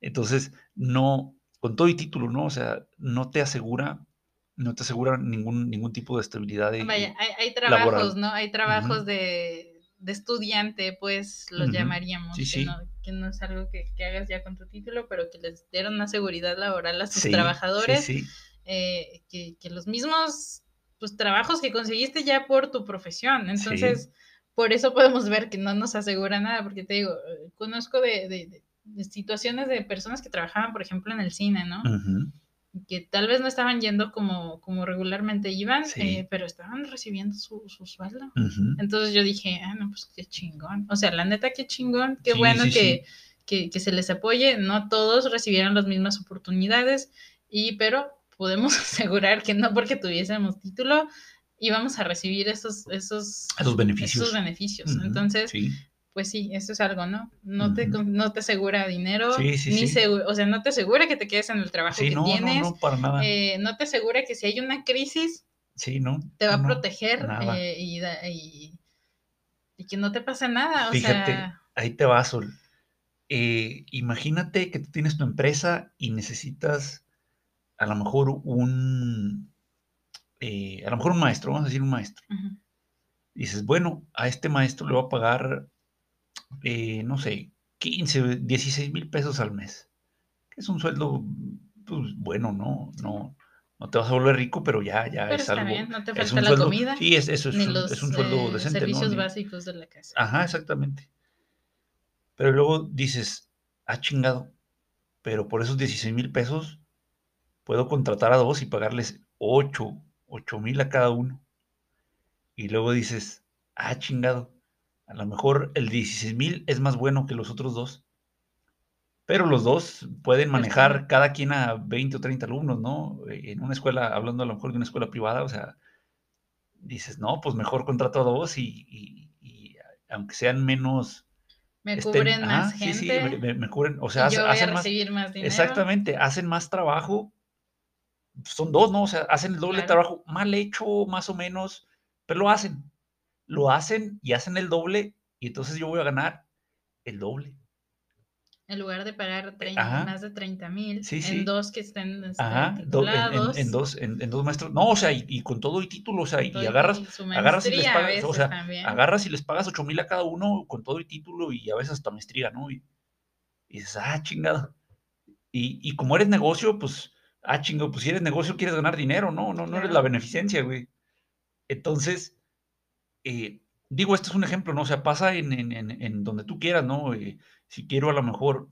entonces, no, con todo y título, ¿no? O sea, no te asegura, no te asegura ningún, ningún tipo de estabilidad. de- Vaya, hay, hay laboral. trabajos, ¿no? Hay trabajos de, de estudiante, pues los llamaríamos, Sí, que, sí. No, que no es algo que, que hagas ya con tu título, pero que les dieron una seguridad laboral a sus Sí, trabajadores, eh, que, que los mismos pues, trabajos que conseguiste ya por tu profesión. Entonces, por eso podemos ver que no nos asegura nada, porque te digo, eh, conozco de, de- de- situaciones de personas que trabajaban, por ejemplo, en el cine, ¿no? Ujú. que tal vez no estaban yendo como, como regularmente iban, Sí. eh, pero estaban recibiendo su, su sueldo. Ujú. Entonces yo dije, ah, no, pues qué chingón. O sea, la neta, qué chingón, qué Sí, bueno sí, que, Que, que se les apoye. No todos recibieron las mismas oportunidades, y, pero podemos *laughs* asegurar que no porque tuviésemos título íbamos a recibir esos, esos, Esos beneficios. esos beneficios. Entonces, sí. pues sí, eso es algo, ¿no? No, te, no te asegura dinero, Sí, sí, ni sí. segu- o sea, no te asegura que te quedes en el trabajo Sí, que no, no, tienes, no, para nada. eh, no te asegura que si hay una crisis sí, no. te va a no, proteger eh, y, y, y que no te pase nada, o Fíjate, sea, ahí te va, Sol. Eh, imagínate que tú tienes tu empresa y necesitas a lo mejor un, eh, a lo mejor un maestro, vamos a decir un maestro. Dices, bueno, a este maestro le va a pagar, eh, no sé, 15, 16 mil pesos al mes. Que es un sueldo, pues, bueno, ¿no? No, no te vas a volver rico, pero ya, ya pero es está algo. bien, no te es falta un la sueldo- comida, Sí, es, eso es, ni un, los es un sueldo eh, decente, ¿no? servicios Ni- básicos de la casa. Ajá, exactamente. Pero luego dices, ah, chingado, pero por esos 16 mil pesos puedo contratar a dos y pagarles 8, 8 mil a cada uno. Y luego dices, ah, chingado, a lo mejor el 16 mil es más bueno que los otros dos. Pero los dos pueden Pues manejar cada quien a 20 o 30 alumnos, ¿no? Eh, En una escuela, hablando a lo mejor de una escuela privada, o sea, dices, no, pues mejor contrato a dos y, y- y aunque sean menos Me estén- cubren más sí, sí, gente me, me- me cubren, o sea, yo a hacen más, más dinero. exactamente, hacen más trabajo, son dos, ¿no? O sea, hacen el doble Claro. trabajo, mal hecho, más o menos, pero lo hacen, lo hacen y hacen el doble, y entonces yo voy a ganar el doble. En lugar de pagar 30 Ajá. más de 30 mil Sí, sí. en dos que estén este, Ajá, do- en, en- titulados, en dos, en, en dos maestros, no, o sea, y, y con todo y título, o sea, y, y- agarras, y agarras y les pagas, o sea, también. agarras y les pagas 8 mil a cada uno con todo y título y a veces hasta maestría, ¿no? Y, y dices, ah, chingado. Y, y como eres negocio, pues, ah, chingado, pues si eres negocio quieres ganar dinero, ¿no? No, no eres la beneficencia, güey. Entonces, eh, digo, este es un ejemplo, ¿no? O sea, pasa en, en- en- en donde tú quieras, ¿no? Eh, si quiero a lo mejor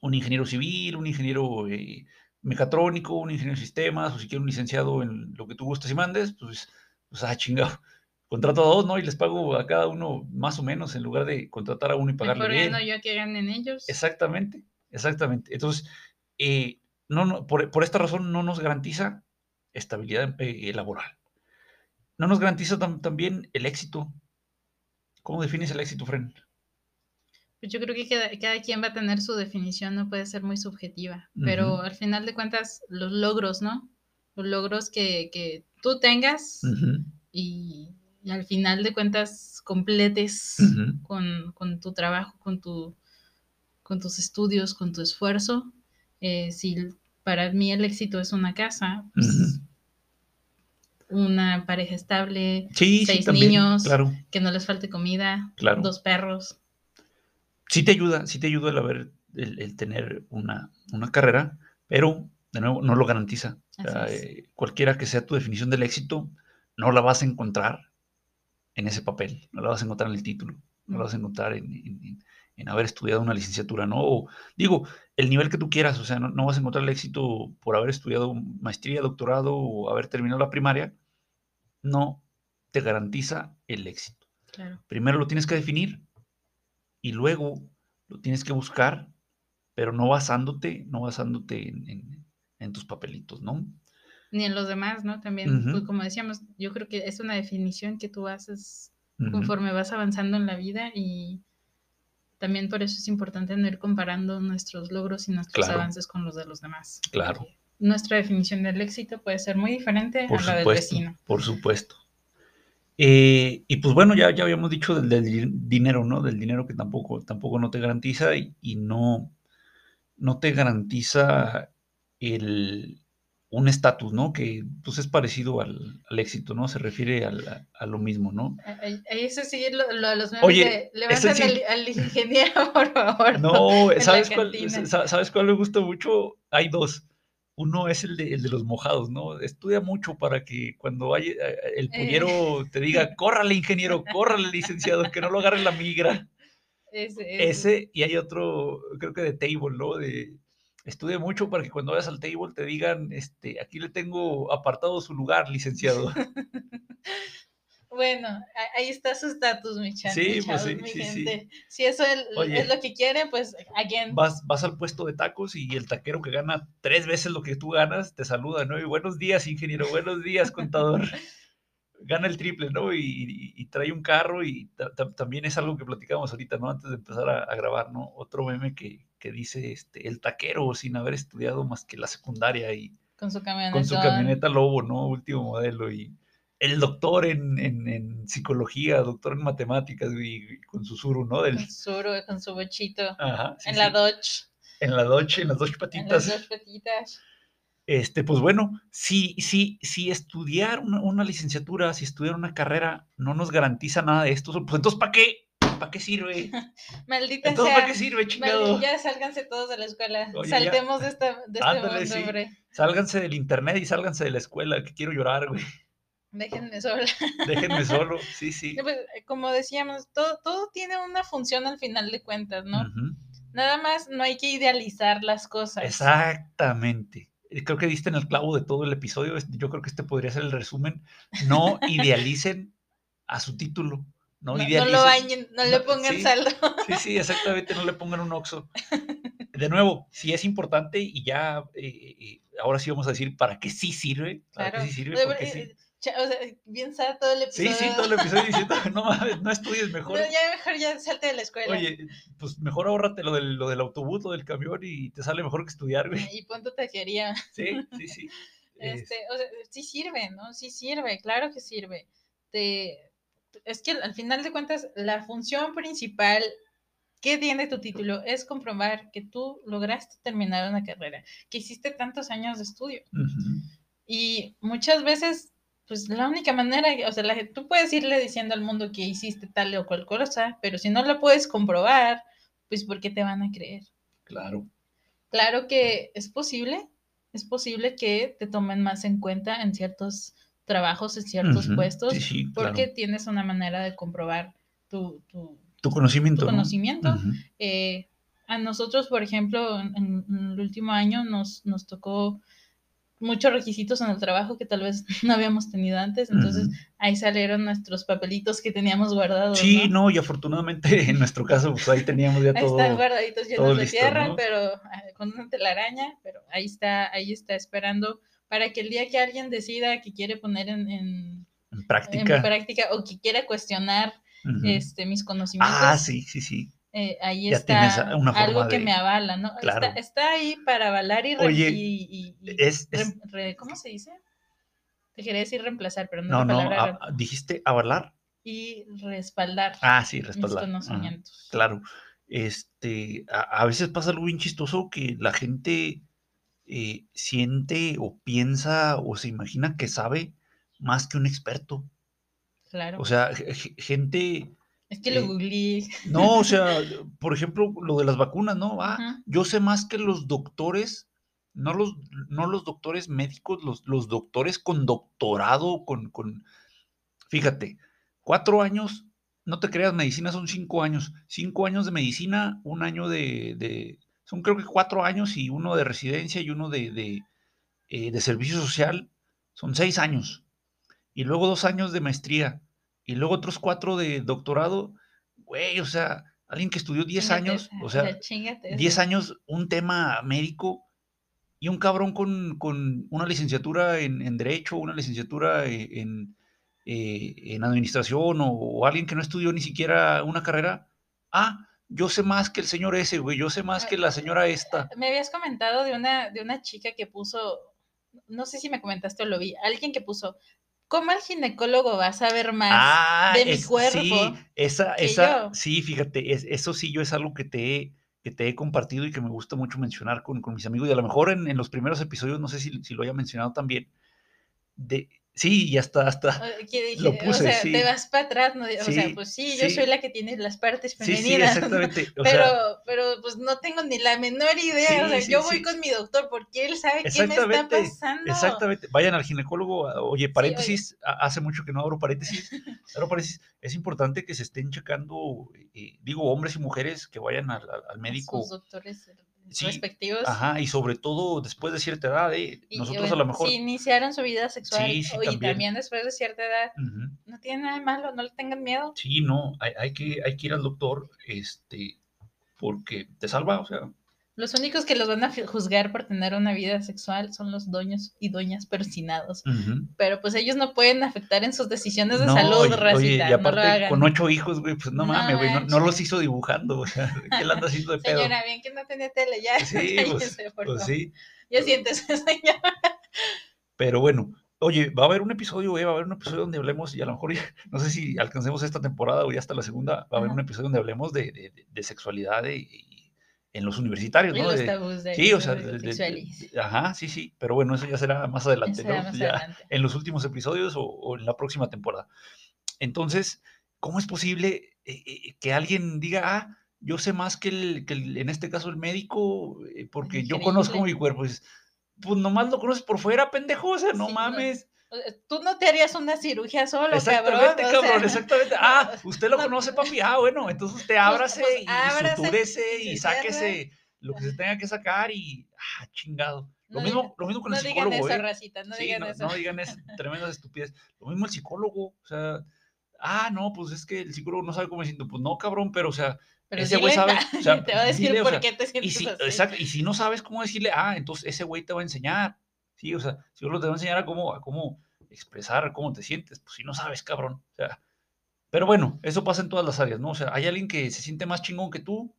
un ingeniero civil, un ingeniero eh, mecatrónico, un ingeniero de sistemas, o si quiero un licenciado en lo que tú gustes y mandes, pues, pues ah, chingado. *laughs* Contrato a dos, ¿no? Y les pago a cada uno más o menos en lugar de contratar a uno y pagarle bien. yo que ganen ellos. Exactamente, exactamente. Entonces, eh, no, no, por, por esta razón no nos garantiza estabilidad eh, laboral. No nos garantiza tam- también el éxito. ¿Cómo defines el éxito, Fren? Pues yo creo que cada, cada quien va a tener su definición, no puede ser muy subjetiva, pero al final de cuentas, los logros, ¿no? Los logros que, que tú tengas y, y al final de cuentas completes con, con tu trabajo, con, tu, con tus estudios, con tu esfuerzo. Eh, si para mí el éxito es una casa, pues, una pareja estable, Sí, sí, seis también, niños, claro. que no les falte comida, Claro. dos perros. Sí te ayuda, sí te ayuda el haber, el, el tener una, una carrera, pero de nuevo no lo garantiza. O sea, eh, cualquiera que sea tu definición del éxito, no la vas a encontrar en ese papel, no la vas a encontrar en el título, no la vas a encontrar en, en- en- haber estudiado una licenciatura, ¿no? O, digo, el nivel que tú quieras, o sea, no, no vas a encontrar el éxito por haber estudiado maestría, doctorado o haber terminado la primaria, no te garantiza el éxito. Claro. Primero lo tienes que definir y luego lo tienes que buscar, pero no basándote, no basándote en, en- en tus papelitos, ¿no? Ni en los demás, ¿no? También, pues, como decíamos, yo creo que es una definición que tú haces conforme vas avanzando en la vida y también por eso es importante no ir comparando nuestros logros y nuestros Claro. avances con los de los demás. Claro. porque nuestra definición del éxito puede ser muy diferente Por a la del vecino. por supuesto. Eh, y pues bueno, ya, ya habíamos dicho del, del di- dinero, ¿no? Del dinero que tampoco, tampoco no te garantiza y, y no, no te garantiza el, un estatus, ¿no? Que pues es parecido al, al éxito, ¿no? Se refiere al- a, a lo mismo, ¿no? Eso sí, lo, lo de los memes Oye, de, levantan sí. al, al ingeniero, *laughs* por favor. No, ¿sabes cuál, ¿sabes cuál me gusta mucho? Hay dos. Uno es el de, el de los mojados, ¿no? Estudia mucho para que cuando haya, eh, el Eh. pollero te diga, córrale, ingeniero, córrale, licenciado, que no lo agarre la migra. *laughs* Ese, ese. Ese, y hay otro, creo que de table, ¿no? De estudia mucho para que cuando vayas al table te digan, este, aquí le tengo apartado su lugar, licenciado. *laughs* Bueno, ahí está su estatus, mi chan, Sí, mi pues sí, mi sí, sí. Si eso es, Oye. es lo que quieren, pues, again. Vas, vas al puesto de tacos y el taquero que gana tres veces lo que tú ganas te saluda, ¿no? Y buenos días, ingeniero, buenos días, contador. *laughs* Gana el triple, ¿no? Y, y- y trae un carro y ta- ta- también es algo que platicábamos ahorita, ¿no? Antes de empezar a, a grabar, ¿no? Otro meme que, que dice, este, el taquero sin haber estudiado más que la secundaria y Con su camioneta. con su camioneta Lobo, ¿no? Último modelo y el doctor en, en- en psicología, doctor en matemáticas y, y con su suru, ¿no? Del, Con su suru, con su bochito. ajá, sí, en sí. la Dodge. En la Dodge, en las dos En las patitas. dos patitas. Este, pues bueno, si, si, si estudiar una, una licenciatura, si estudiar una carrera no nos garantiza nada de esto, pues entonces ¿para qué? ¿Para qué sirve? *laughs* Maldita Entonces sea. ¿para qué sirve, chingado? Ya sálganse todos de la escuela. Oye, ya. Saltemos de, esta, de este mundo, sí. hombre. Sálganse del internet y sálganse de la escuela, que quiero llorar, güey. Déjenme sola. *laughs* Déjenme solo, *laughs* sí, sí. No, pues, Como decíamos, todo, todo tiene una función al final de cuentas, ¿no? Nada más no hay que idealizar las cosas. Exactamente. Creo que diste en el clavo de todo el episodio. es- Yo creo que este podría ser el resumen. No idealicen a su título. No, No, no lo bañen, no, le No, pongan sí. saldo. Sí, sí, exactamente, no le pongan un oxo. *laughs* De nuevo, si es importante y ya, eh, eh, ahora sí vamos a decir para qué sí sirve, para Claro. qué sí sirve, porque sí. eh, o sea, bien sad todo el Sí, episodio. sí, todo el episodio diciendo, *laughs* no mames, no estudies No, mejor. ya mejor ya salte de la escuela. Oye, pues mejor ahórrate lo del, lo del autobús, lo del camión y te sale mejor que estudiar, güey. Y pon tu taquería. Sí, sí, sí. *laughs* Es- Este, o sea, sí sirve, ¿no? Sí sirve, claro que sirve. Te, es que al final de cuentas, la función principal que tiene tu título es comprobar que tú lograste terminar una carrera, que hiciste tantos años de estudio. Y muchas veces, pues la única manera, o sea, la, tú puedes irle diciendo al mundo que hiciste tal o cual cosa, pero si no lo puedes comprobar, pues ¿por qué te van a creer? Claro. Claro que es posible, es posible que te tomen más en cuenta en ciertos trabajos, en ciertos puestos, Sí, sí, porque tienes una manera de comprobar tu, tu- Tu conocimiento. tu ¿no? conocimiento. Ujú. Eh, a nosotros, por ejemplo, en, en- el último año nos, nos tocó muchos requisitos en el trabajo que tal vez *laughs* no habíamos tenido antes, entonces ahí salieron nuestros papelitos que teníamos guardados. Sí, ¿no? no, y afortunadamente *laughs* en nuestro caso, pues ahí teníamos ya Ahí todo. están guardaditos llenos de listo, tierra, ¿no? pero ah, con una telaraña, pero ahí está, ahí está esperando para que el día que alguien decida que quiere poner en, en- En en práctica. o que quiera cuestionar este, mis conocimientos, Ah, sí, sí, sí. eh, ahí Ya está una forma algo que de- me avala, ¿no? Claro. Está, está ahí para avalar y, Oye, y- y- y es- es- rem- re- ¿cómo se dice? Te quería decir reemplazar, pero no, No, no, a- dijiste avalar. y respaldar Ah, sí, mis respaldar. Ajá, conocimientos. claro. Este, a, a veces pasa algo bien chistoso que la gente eh, siente o piensa o se imagina que sabe más que un experto. Claro. O sea, ge- ge- gente, es que lo eh, googleé. no, o sea, *laughs* por ejemplo, lo de las vacunas, ¿no? Ah, yo sé más que los doctores, no los, no los doctores médicos, los, los doctores con doctorado, con, con, fíjate, cuatro años, no te creas, medicina son cinco años, cinco años de medicina, un año de, de- son creo que cuatro años y uno de residencia y uno de, de, eh, de servicio social, son seis años, y luego dos años de maestría, y luego otros cuatro de doctorado, güey, o sea, alguien que estudió 10 Chíngate años, o sea, chíngate 10 esa. años un tema médico y un cabrón con, con una licenciatura en, en Derecho, una licenciatura e- en, eh, en Administración o, o alguien que no estudió ni siquiera una carrera. Ah, yo sé más que el señor ese, güey, yo sé más que la señora esta. Me habías comentado de una, de una chica que puso no sé si me comentaste o lo vi, alguien que puso, ¿cómo el ginecólogo va a saber más Ah, de mi es- cuerpo? sí, esa, que esa, yo. sí, fíjate, es- eso sí, yo es algo que te he, que te he compartido y que me gusta mucho mencionar con, con mis amigos, y a lo mejor en, en los primeros episodios, no sé si, si lo haya mencionado también, de, sí, y hasta, hasta, dije, Lo o puse, sea, sí. te vas para atrás, ¿no? o sea, pues sí, yo sí. soy la que tiene las partes femeninas. exactamente, o pero, sea, pero pues no tengo ni la menor idea. o sea, yo voy con mi doctor porque él sabe qué me está pasando. exactamente, vayan al ginecólogo, oye, paréntesis, hace mucho que no abro paréntesis, abro paréntesis, es importante que se estén checando, eh, digo, hombres y mujeres que vayan al, al- médico, Sus doctores Sí, respectivos. ajá, y sobre todo después de cierta edad, eh, Y, nosotros a lo mejor, Si iniciaron su vida sexual Sí, sí, y también. también después de cierta edad, no tiene nada de malo, no le tengan miedo. Sí, no, hay, hay que, hay que ir al doctor, este, porque te salva, o sea, Los únicos que los van a juzgar por tener una vida sexual son los doños y doñas persinados. Pero pues ellos no pueden afectar en sus decisiones de No, salud, oye, racita. oye, y no lo aparte hagan. con ocho hijos, güey, pues no, No mames, güey, no, no los hizo dibujando, o sea, ¿qué le anda haciendo de pedo? Señora, bien que no tenía tele, ya. Sí, *laughs* pues, por pues sí, Ya siéntese, *laughs* señora. pero bueno, oye, va a haber un episodio, güey, va a haber un episodio donde hablemos, y a lo mejor, no sé si alcancemos esta temporada o ya hasta la segunda, va a haber un episodio donde hablemos de, de- de- sexualidad y en los universitarios, ¿no? los tabús de Sí, o sea, de de- ajá, sí, sí, pero bueno, eso ya será más adelante, Será ¿no? más Ya adelante. en los últimos episodios o, o en la próxima temporada. Entonces, ¿cómo es posible eh, eh, que alguien diga, ah, yo sé más que, el, que el- en este caso el médico, eh, porque yo conozco Increíble. mi cuerpo? Pues, pues nomás lo conoces por fuera, pendejo, o sea, no Sí, no, mames. O Tú no te harías una cirugía solo, Exactamente, cabrón. o cabrón, sea, exactamente. Ah, usted lo no- conoce, papi. Ah, bueno, entonces usted ábrase pues, y, ábrase, sutúrese y sí, sáquese lo que se tenga que sacar y, ah, chingado. Lo No mismo, digan- lo mismo con No el digan psicólogo, eso, ¿eh? racita, no Sí, digan eso. no digan eso, *laughs* tremendas estupidez. Lo mismo el psicólogo, o sea, ah, no, pues es que el psicólogo no sabe cómo decirlo, pues no, cabrón, pero o sea, Pero ese güey sabe, o sea, *laughs* te va a decir dile, o por sea, qué te y sientes si, así. exacto, y si no sabes cómo decirle, ah, entonces ese güey te va a enseñar, sí, o sea, seguro te va a enseñar a cómo, a cómo expresar cómo te sientes, pues si no sabes, cabrón, o sea, pero bueno, eso pasa en todas las áreas, ¿no? O sea, hay alguien que se siente más chingón que tú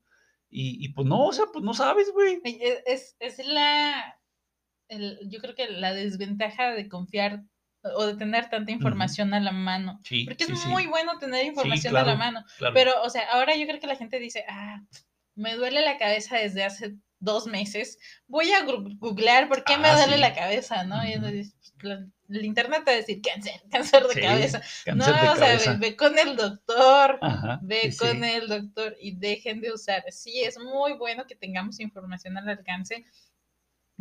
y, y pues no, o sea, pues no sabes, güey. E- Es, es la, el- yo creo que la desventaja de confiar o de tener tanta información a la mano. Sí, Porque sí, es sí, muy bueno tener información a la mano. claro. Pero, o sea, ahora yo creo que la gente dice, ah, me duele la cabeza desde hace dos meses. Voy a googlear por qué me Ah, duele sí. la cabeza, ¿no? Y Ujú. entonces, pues, el internet te va a decir cáncer, *laughs* cáncer de Sí, cabeza. No, cáncer de o sea, cabeza. ve, ve con el doctor. Ajá, Ve sí, con el doctor y dejen de usar. Sí, es muy bueno que tengamos información al alcance.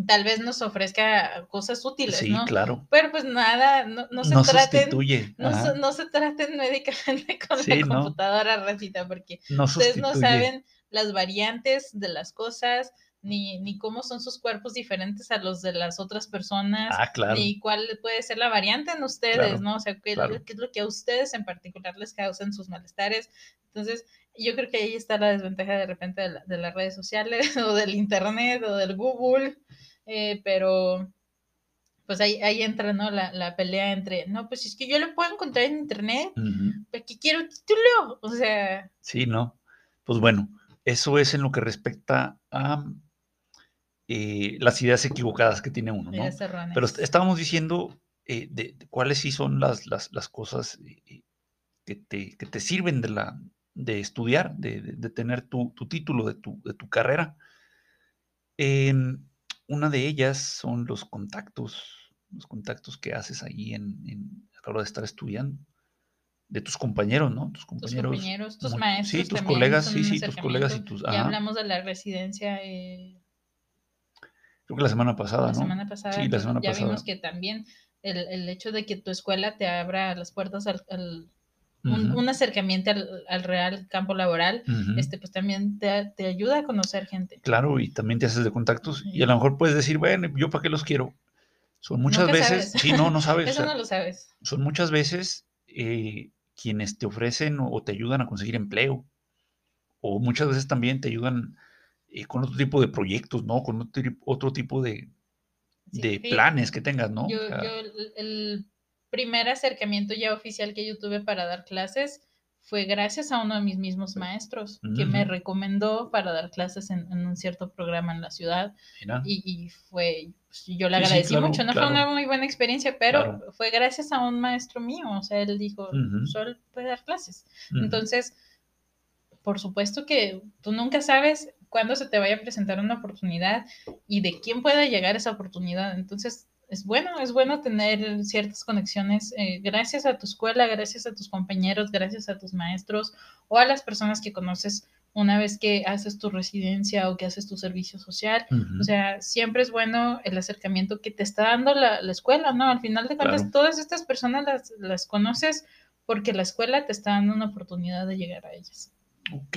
Tal vez nos ofrezca cosas útiles, Sí, ¿no? claro. Pero pues nada, no, no se No traten. sustituye. No, no se traten *laughs* médicamente con la ¿no? computadora, Racita, porque no ustedes no saben las variantes de las cosas, ni, ni cómo son sus cuerpos diferentes a los de las otras personas, Ah, claro. ni cuál puede ser la variante en ustedes, Claro, ¿no? O sea, qué, claro. qué es lo que a ustedes en particular les causan sus malestares. Entonces, yo creo que ahí está la desventaja de repente de, la- de las redes sociales *laughs* o del internet o del Google, eh, pero pues ahí, ahí entra, ¿no? La, la pelea entre, no, pues es que yo lo puedo encontrar en internet, Ujú. pero que quiero título, o sea, Sí, ¿no? Pues bueno, eso es en lo que respecta a eh, las ideas equivocadas que tiene uno, ¿no? Pero est- estábamos diciendo eh, de, de cuáles sí son las, las, las cosas eh, que, te, que te sirven de, la, de estudiar, de, de- tener tu, tu título de tu, de tu carrera. Em, una de ellas son los contactos, los contactos que haces ahí en, en- a la hora de estar estudiando, de tus compañeros, ¿no? Tus tus compañeros. compañeros, tus maestros. Sí, tus colegas, sí, sí, tus colegas y tus... Ya ajá. hablamos de la residencia eh, Creo que la semana pasada, la ¿no? semana pasada. Sí, la semana ya pasada. vimos que también el, el hecho de que tu escuela te abra las puertas al, al- un, acercamiento al, al real campo laboral, este pues también te, te ayuda a conocer gente. Claro, y también te haces de contactos. Y a lo mejor puedes decir, bueno, ¿yo para qué los quiero? Son muchas Nunca veces, sabes. sí, no, no *laughs* sabes. o Eso sea, no lo sabes. son muchas veces eh, quienes te ofrecen o, o te ayudan a conseguir empleo. O muchas veces también te ayudan eh, con otro tipo de proyectos, ¿no? Con otro, otro tipo de, Sí, de planes que tengas, ¿no? Yo, O sea, yo el, el primer acercamiento ya oficial que yo tuve para dar clases fue gracias a uno de mis mismos maestros que me recomendó para dar clases en, un cierto programa en la ciudad. Y, fue, pues, yo le agradecí mucho, no fue una muy buena experiencia, pero fue gracias a un maestro mío, o sea, él dijo, solo puede dar clases. Entonces, por supuesto que tú nunca sabes cuándo se te vaya a presentar una oportunidad y de quién pueda llegar esa oportunidad. Entonces, es bueno, es bueno tener ciertas conexiones eh, gracias a tu escuela, gracias a tus compañeros, gracias a tus maestros o a las personas que conoces una vez que haces tu residencia o que haces tu servicio social. O sea, siempre es bueno el acercamiento que te está dando la, escuela, ¿no? Al final de cuentas, todas estas personas las, las conoces porque la escuela te está dando una oportunidad de llegar a ellas. Ok,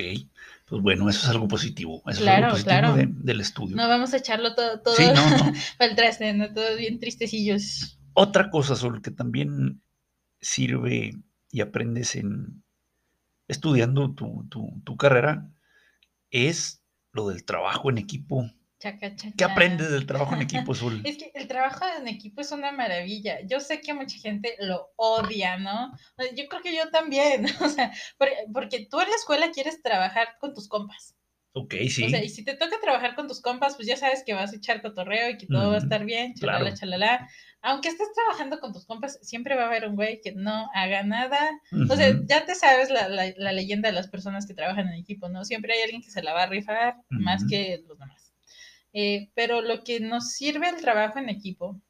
pues bueno, eso es algo positivo. Eso es algo positivo del estudio. No vamos a echarlo todo, todo sí, no, no. *laughs* el traste, ¿no? Todos bien tristecillos. Otra cosa sobre que también sirve y aprendes en estudiando tu, tu, tu carrera es lo del trabajo en equipo ¿Qué aprendes del trabajo en equipo, Zul? *laughs* es que el trabajo en equipo es una maravilla. Yo sé que mucha gente lo odia, ¿no? Yo creo que yo también, *laughs* o sea, porque, tú en la escuela quieres trabajar con tus compas. Ok, sí. O sea, y si te toca trabajar con tus compas, pues ya sabes que vas a echar cotorreo y que todo va a estar bien, chalala, chalala. Aunque estés trabajando con tus compas, siempre va a haber un güey que no haga nada. O sea, ya te sabes la, leyenda de las personas que trabajan en equipo, ¿no? Siempre hay alguien que se la va a rifar más que los demás. Eh, pero lo que nos sirve el trabajo en equipo,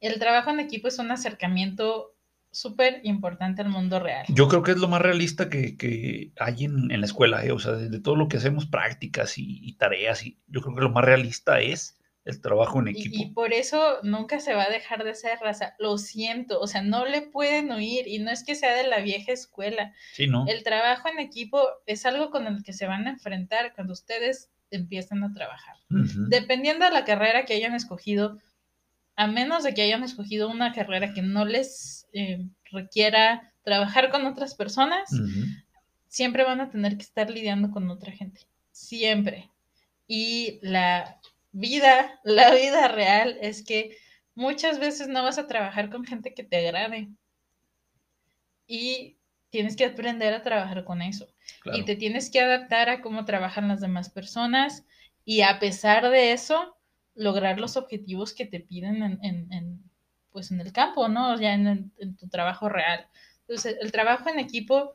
el trabajo en equipo es un acercamiento súper importante al mundo real. Yo creo que es lo más realista que, hay en, la escuela, ¿eh? o sea, de, todo lo que hacemos, prácticas y, tareas, y yo creo que lo más realista es el trabajo en equipo. Y, por eso nunca se va a dejar de ser raza, lo siento, o sea, no le pueden oír y no es que sea de la vieja escuela. Sí, ¿no? El trabajo en equipo es algo con el que se van a enfrentar cuando ustedes empiezan a trabajar. Dependiendo de la carrera que hayan escogido, a menos de que hayan escogido una carrera que no les eh, requiera trabajar con otras personas, siempre van a tener que estar lidiando con otra gente. Siempre. Y la vida, *laughs* la vida real es que muchas veces no vas a trabajar con gente que te agrade. Y tienes que aprender a trabajar con eso. Y te tienes que adaptar a cómo trabajan las demás personas y a pesar de eso, lograr los objetivos que te piden en, pues en el campo, ¿no? Ya en, tu trabajo real. Entonces, el trabajo en equipo,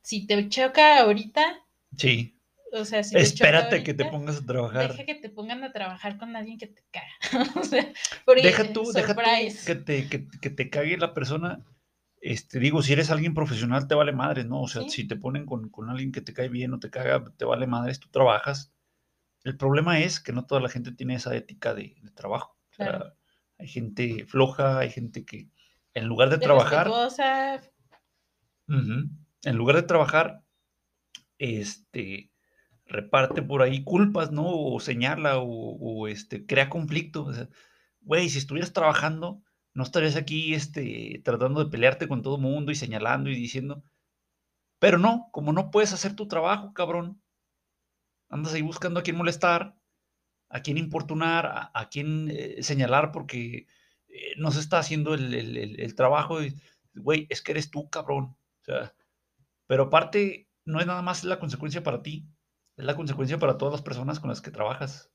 si te choca ahorita, sí. O sea, si Espérate que te pongas a trabajar. Deja que te pongan a trabajar con alguien que te caga. *laughs* o sea, deja tú, deja tú que te, que, que te cague la persona este, digo, si eres alguien profesional, te vale madre, ¿no? O sea, si te ponen con, alguien que te cae bien o te caga, te vale madre, tú trabajas. El problema es que no toda la gente tiene esa ética de, trabajo. hay gente floja, hay gente que en lugar de, trabajar... en lugar de trabajar, este, reparte por ahí culpas, ¿no? O señala o, este, crea conflicto. güey, si estuvieras trabajando no estarías aquí este, tratando de pelearte con todo el mundo y señalando y diciendo. Pero no, como no puedes hacer tu trabajo, cabrón, andas ahí buscando a quién molestar, a quién importunar, a, quién eh, señalar porque eh, no se está haciendo el, trabajo. Güey, es que eres tú, cabrón. O sea, pero aparte, no es nada más la consecuencia para ti, es la consecuencia para todas las personas con las que trabajas.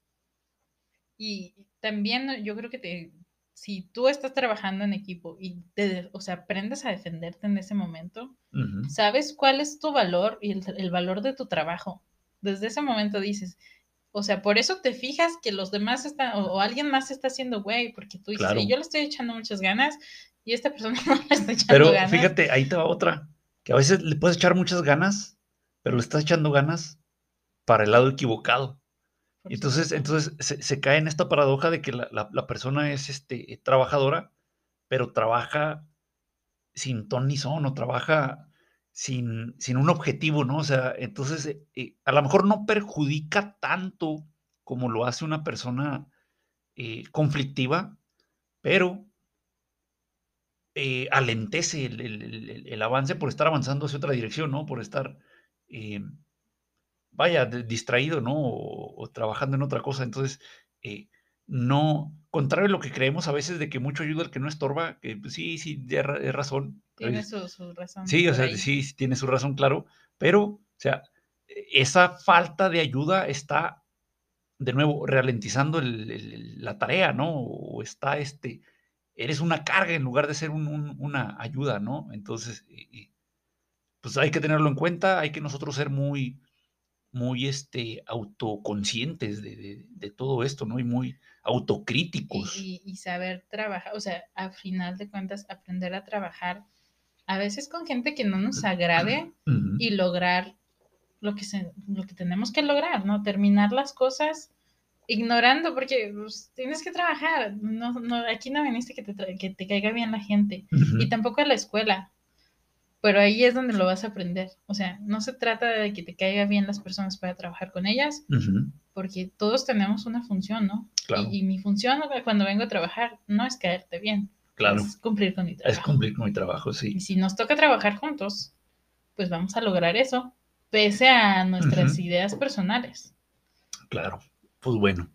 Y también yo creo que te, si tú estás trabajando en equipo y te, o sea, aprendes a defenderte en ese momento, sabes cuál es tu valor y el, valor de tu trabajo. Desde ese momento dices, o sea, por eso te fijas que los demás están, o, alguien más está haciendo güey, porque tú dices, yo le estoy echando muchas ganas y esta persona *laughs* no le está echando ganas. Pero fíjate, ahí te va otra, que a veces le puedes echar muchas ganas, pero le estás echando ganas para el lado equivocado entonces, entonces se, cae en esta paradoja de que la, persona es este, trabajadora, pero trabaja sin ton ni son, o trabaja sin, sin un objetivo, ¿no? O sea, entonces eh, eh, a lo mejor no perjudica tanto como lo hace una persona eh, conflictiva, pero alentece el, avance por estar avanzando hacia otra dirección, ¿no? Por estar vaya, distraído, ¿no? O, trabajando en otra cosa. Entonces, eh, no, contrario a lo que creemos a veces de que mucho ayuda al que no estorba, que pues, sí, sí, es razón. Tiene su, su razón. Sí, o sea, sí, sí, tiene su razón, claro, pero, o sea, esa falta de ayuda está, de nuevo, ralentizando la tarea, ¿no? O está, este, eres una carga en lugar de ser una ayuda, ¿no? Entonces, pues hay que tenerlo en cuenta, hay que nosotros ser muy, muy este, autoconscientes de, todo esto, ¿no? Y muy autocríticos. Y, saber trabajar, o sea, a final de cuentas, aprender a trabajar a veces con gente que no nos agrade *clears throat* y lograr lo que, se, lo que tenemos que lograr, ¿no? Terminar las cosas ignorando, porque pues, tienes que trabajar. No, no, aquí no viniste que te, que te caiga bien la gente. Y tampoco a la escuela pero ahí es donde lo vas a aprender. O sea, no se trata de que te caigan bien las personas para trabajar con ellas, porque todos tenemos una función, ¿no? Claro. Y, mi función cuando vengo a trabajar no es caerte bien. Claro. Es cumplir con mi trabajo. Es cumplir con mi trabajo, sí. Y si nos toca trabajar juntos, pues vamos a lograr eso, pese a nuestras ideas personales. Claro. Pues bueno.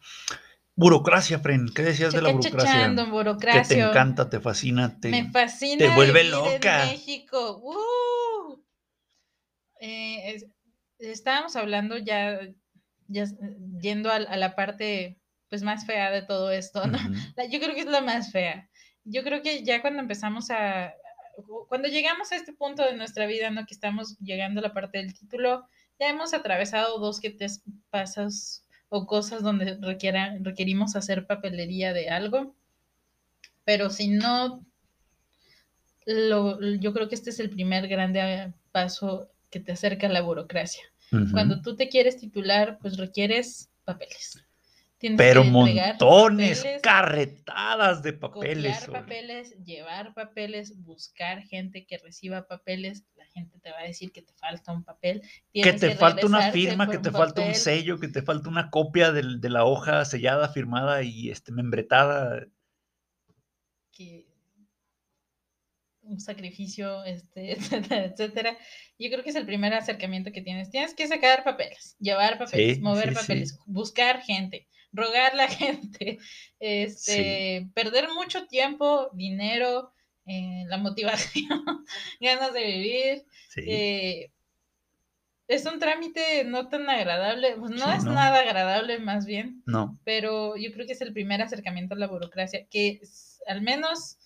Burocracia, Fren. ¿Qué decías de la burocracia? burocracia. Que te encanta, te fascina, te, Me fascina te vuelve loca. En México. ¡Uh! Eh, estábamos hablando ya, ya yendo a, la parte pues más fea de todo esto, ¿no? *laughs* Yo creo que es la más fea. Yo creo que ya cuando empezamos a, cuando llegamos a este punto de nuestra vida, ¿no? Que estamos llegando a la parte del título, ya hemos atravesado dos que te pasos o cosas donde requiera, requerimos hacer papelería de algo. Pero si no, lo, yo creo que este es el primer grande paso que te acerca a la burocracia. Cuando tú te quieres titular, pues requieres papeles. Pero montones, carretadas de papeles. Copiar papeles, llevar papeles, buscar gente que reciba papeles. La gente te va a decir que te falta un papel. que te falta una firma, que te falta un sello, que te falta una copia de, de, la hoja sellada, firmada y este, membretada. Que un sacrificio, este, *laughs* etcétera, etcétera. Yo creo que es el primer acercamiento que tienes. Tienes que sacar papeles, llevar papeles, mover papeles, buscar gente rogar la *laughs* gente, este, perder mucho tiempo, dinero, eh, la motivación, *laughs* ganas de vivir. Eh, es un trámite no tan agradable, pues no es nada agradable más bien. No. Pero yo creo que es el primer acercamiento a la burocracia, que al menos,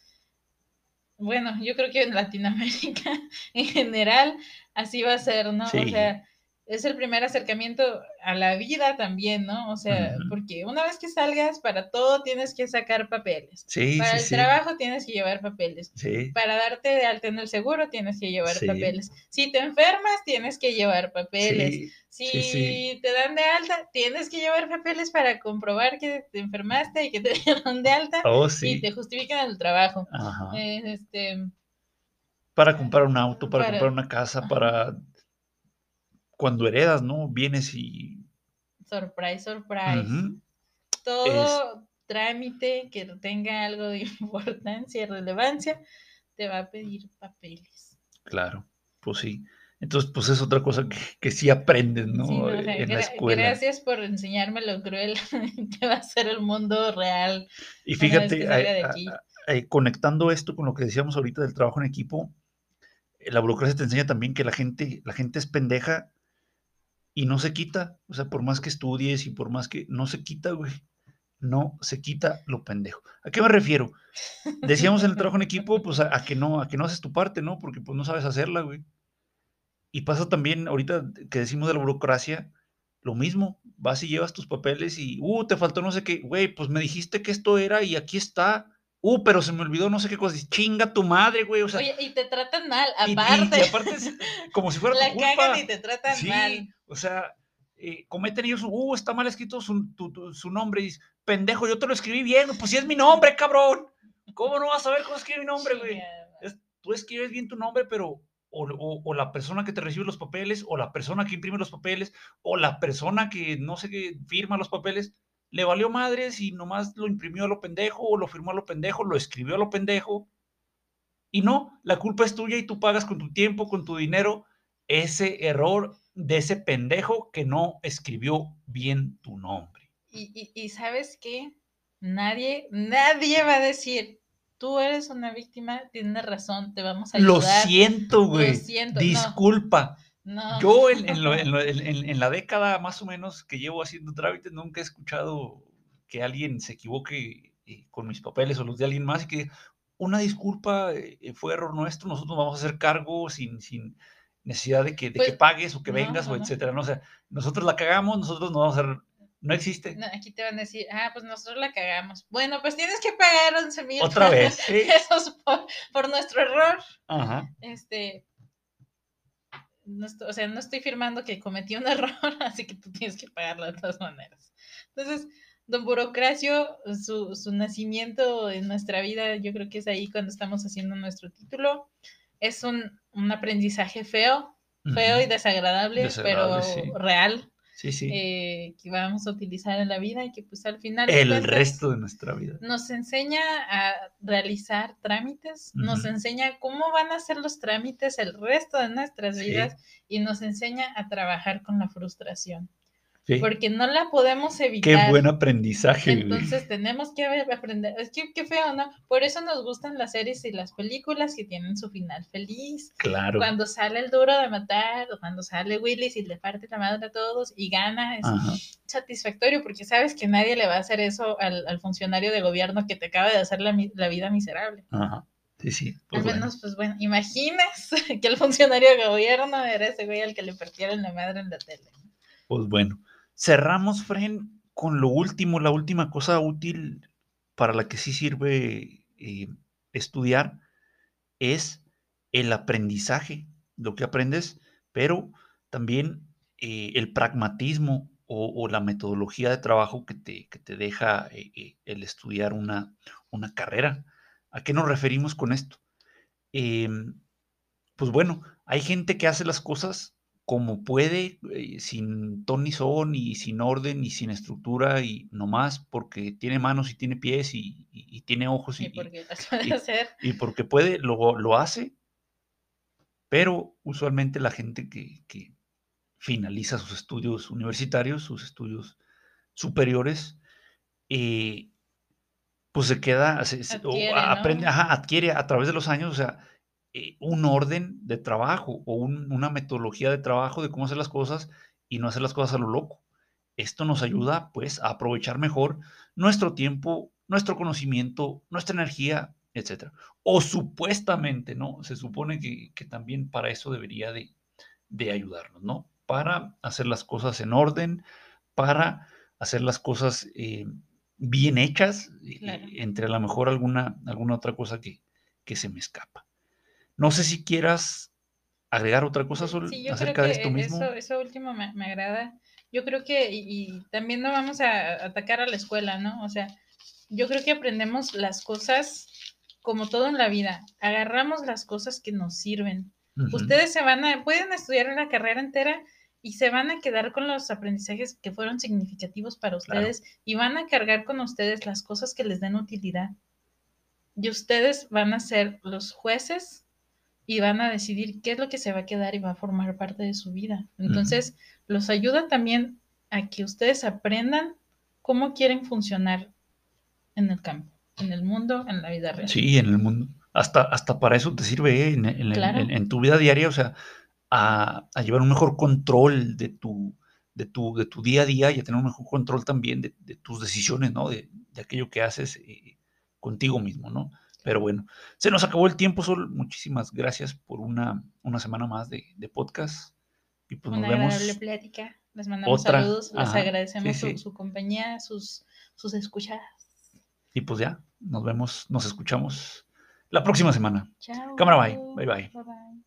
bueno, yo creo que en Latinoamérica *laughs* en general así va a ser, ¿no? O sea, es el primer acercamiento a la vida también, ¿no? O sea, porque una vez que salgas, para todo tienes que sacar papeles. Sí, para el trabajo tienes que llevar papeles. Sí. Para darte de alta en el seguro tienes que llevar papeles. Si te enfermas, tienes que llevar papeles. Si te dan de alta, tienes que llevar papeles para comprobar que te enfermaste y que te *laughs* dieron de alta oh, y te justifican el trabajo. Ajá. Eh, este, para comprar un auto, para, comprar una casa, para cuando heredas, ¿no? Vienes y... Surprise, surprise. Todo trámite que tenga algo de *laughs* importancia y relevancia te va a pedir papeles. Claro, pues sí. Entonces, pues es otra cosa que, sí aprendes, ¿no? en la escuela. Gracias por enseñarme lo cruel *laughs* que va a ser el mundo real. Y fíjate, conectando esto con lo que decíamos ahorita del trabajo en equipo, la burocracia te enseña también que la gente, la gente es pendeja y no se quita. O sea, por más que estudies y por más que no se quita, güey. No se quita lo pendejo. ¿A qué me refiero? Decíamos en el trabajo en equipo, pues a, que no, a que no haces tu parte, ¿no? Porque pues no sabes hacerla, güey. Y pasa también, ahorita que decimos de la burocracia, lo mismo. Vas y llevas tus papeles y, uh, te faltó no sé qué, güey, pues me dijiste que esto era y aquí está. Uh, pero se me olvidó no sé qué cosa. Chinga tu madre, güey. O sea, Oye, y te tratan mal, aparte. Y, aparte, como si fuera *laughs* La tu culpa. cagan y te tratan sí, mal. O sea, eh, cometen ellos, uh, está mal escrito su, su nombre. Y dices, pendejo, yo te lo escribí bien. Pues si es mi nombre, cabrón. ¿Cómo no vas a ver cómo escribe mi nombre, güey? tú escribes bien tu nombre, pero o, o, la persona que te recibe los papeles, o la persona que imprime los papeles, o la persona que no sé qué firma los papeles le valió madres y nomás lo imprimió a lo pendejo o lo firmó a lo pendejo, lo escribió a lo pendejo. Y no, la culpa es tuya y tú pagas con tu tiempo, con tu dinero, ese error de ese pendejo que no escribió bien tu nombre. Y, y, sabes qué? Nadie, nadie va a decir, tú eres una víctima, tienes razón, te vamos a Lo ayudar. siento, güey. siento, no. Disculpa. No. Yo en, en lo- *laughs* en lo- la década más o menos que llevo haciendo trámites nunca he escuchado que alguien se equivoque eh, con mis papeles o los de alguien más y que una disculpa eh, eh, fue error nuestro, nosotros vamos a hacer cargo sin, sin necesidad de que, de que Pues, pagues o que no, vengas no, o no. etcétera. ¿no? O sea, nosotros la cagamos, nosotros no vamos a hacer, no existe. No, aquí te van a decir, ah, pues nosotros la cagamos. Bueno, pues tienes que pagar 11 mil Otra vez. *laughs* sí. pesos por, por nuestro error. Ajá. Este, no o sea, no estoy firmando que cometí un *laughs* error, así que tú tienes que pagarlo de todas maneras. Entonces, don Burocracio, su, su nacimiento en nuestra vida, yo creo que es ahí cuando estamos haciendo nuestro título. Es un, un aprendizaje feo, feo y desagradable, Desagradable, pero sí. real, Sí, sí. eh, que vamos a utilizar en la vida y que pues al final... El cuentas, resto de nuestra vida. nos enseña a realizar trámites, nos enseña cómo van a ser los trámites el resto de nuestras Sí. vidas y nos enseña a trabajar con la frustración, Sí. porque no la podemos Qué evitar. buen aprendizaje. güey. Entonces tenemos que aprender, es que qué feo, ¿no? Por eso nos gustan las series y las películas que tienen su final feliz. Claro. Cuando sale el duro de matar, o cuando sale Willis y le parte la madre a todos y gana, es Ajá. satisfactorio porque sabes que nadie le va a hacer eso al, al funcionario de gobierno que te acaba de hacer la, vida miserable. Ajá. Sí, sí. Pues al bueno. menos, pues bueno, imaginas *laughs* que el funcionario de gobierno era ese güey al que le partieron la madre en la tele. Pues bueno, cerramos, Fren, con lo último, la última cosa útil para la que sí sirve eh, estudiar es el aprendizaje, lo que aprendes, pero también eh, el pragmatismo o, la metodología de trabajo que te, que te deja eh, el estudiar una, una carrera. ¿A qué nos referimos con esto? Em, pues bueno, hay gente que hace las cosas como puede, eh, sin ton ni son, y sin orden, y sin estructura, y nomás porque tiene manos y tiene pies y, y- y tiene ojos y, Y porque *laughs* puede y- hacer. y porque puede, lo, lo hace, pero usualmente la gente que, que finaliza sus estudios universitarios, sus estudios superiores, eh, pues se queda, se- o aprende, ¿no? ajá, adquiere a través de los años, o sea, eh, un orden de trabajo o un- una metodología de trabajo de cómo hacer las cosas y no hacer las cosas a lo loco. Esto nos ayuda, pues, a aprovechar mejor nuestro tiempo, nuestro conocimiento, nuestra energía, etcétera. O supuestamente, ¿no? Se supone que, que también para eso debería de, de ayudarnos, ¿no? Para hacer las cosas en orden, para hacer las cosas eh, bien hechas, eh, entre a lo mejor alguna, alguna otra cosa que, que se me escapa. No sé si quieras agregar otra cosa Sol, Sí, yo acerca creo de esto mismo. eso, eso último me, me agrada. Yo creo que, y, y también no vamos a atacar a la escuela, ¿no? O sea, yo creo que aprendemos las cosas como todo en la vida. Agarramos las cosas que nos sirven. Ustedes se van a, pueden estudiar una carrera entera y se van a quedar con los aprendizajes que fueron significativos para Claro. ustedes y van a cargar con ustedes las cosas que les den utilidad. Y ustedes van a ser los jueces y van a decidir qué es lo que se va a quedar y va a formar parte de su vida. Entonces, los ayuda también a que ustedes aprendan cómo quieren funcionar en el campo, en el mundo, en la vida real. Sí, en el mundo. Hasta, hasta para eso te sirve ¿eh? en, en- en- Claro. en- en tu vida diaria, o sea, a, a llevar un mejor control de tu, de, tu, de tu día a día y a tener un mejor control también de, de tus decisiones, ¿no? De, de aquello que haces eh, contigo mismo, ¿no? Pero bueno, se nos acabó el tiempo, Sol. Muchísimas gracias por una, una semana más de, de podcast. Y pues Una nos vemos. plática. Les mandamos otra. saludos, les Ajá, agradecemos sí, su, su compañía, sus, sus escuchadas. Y pues ya, nos vemos, nos escuchamos la próxima semana. Chao. Cámara, bye. Bye, bye. Bye, bye.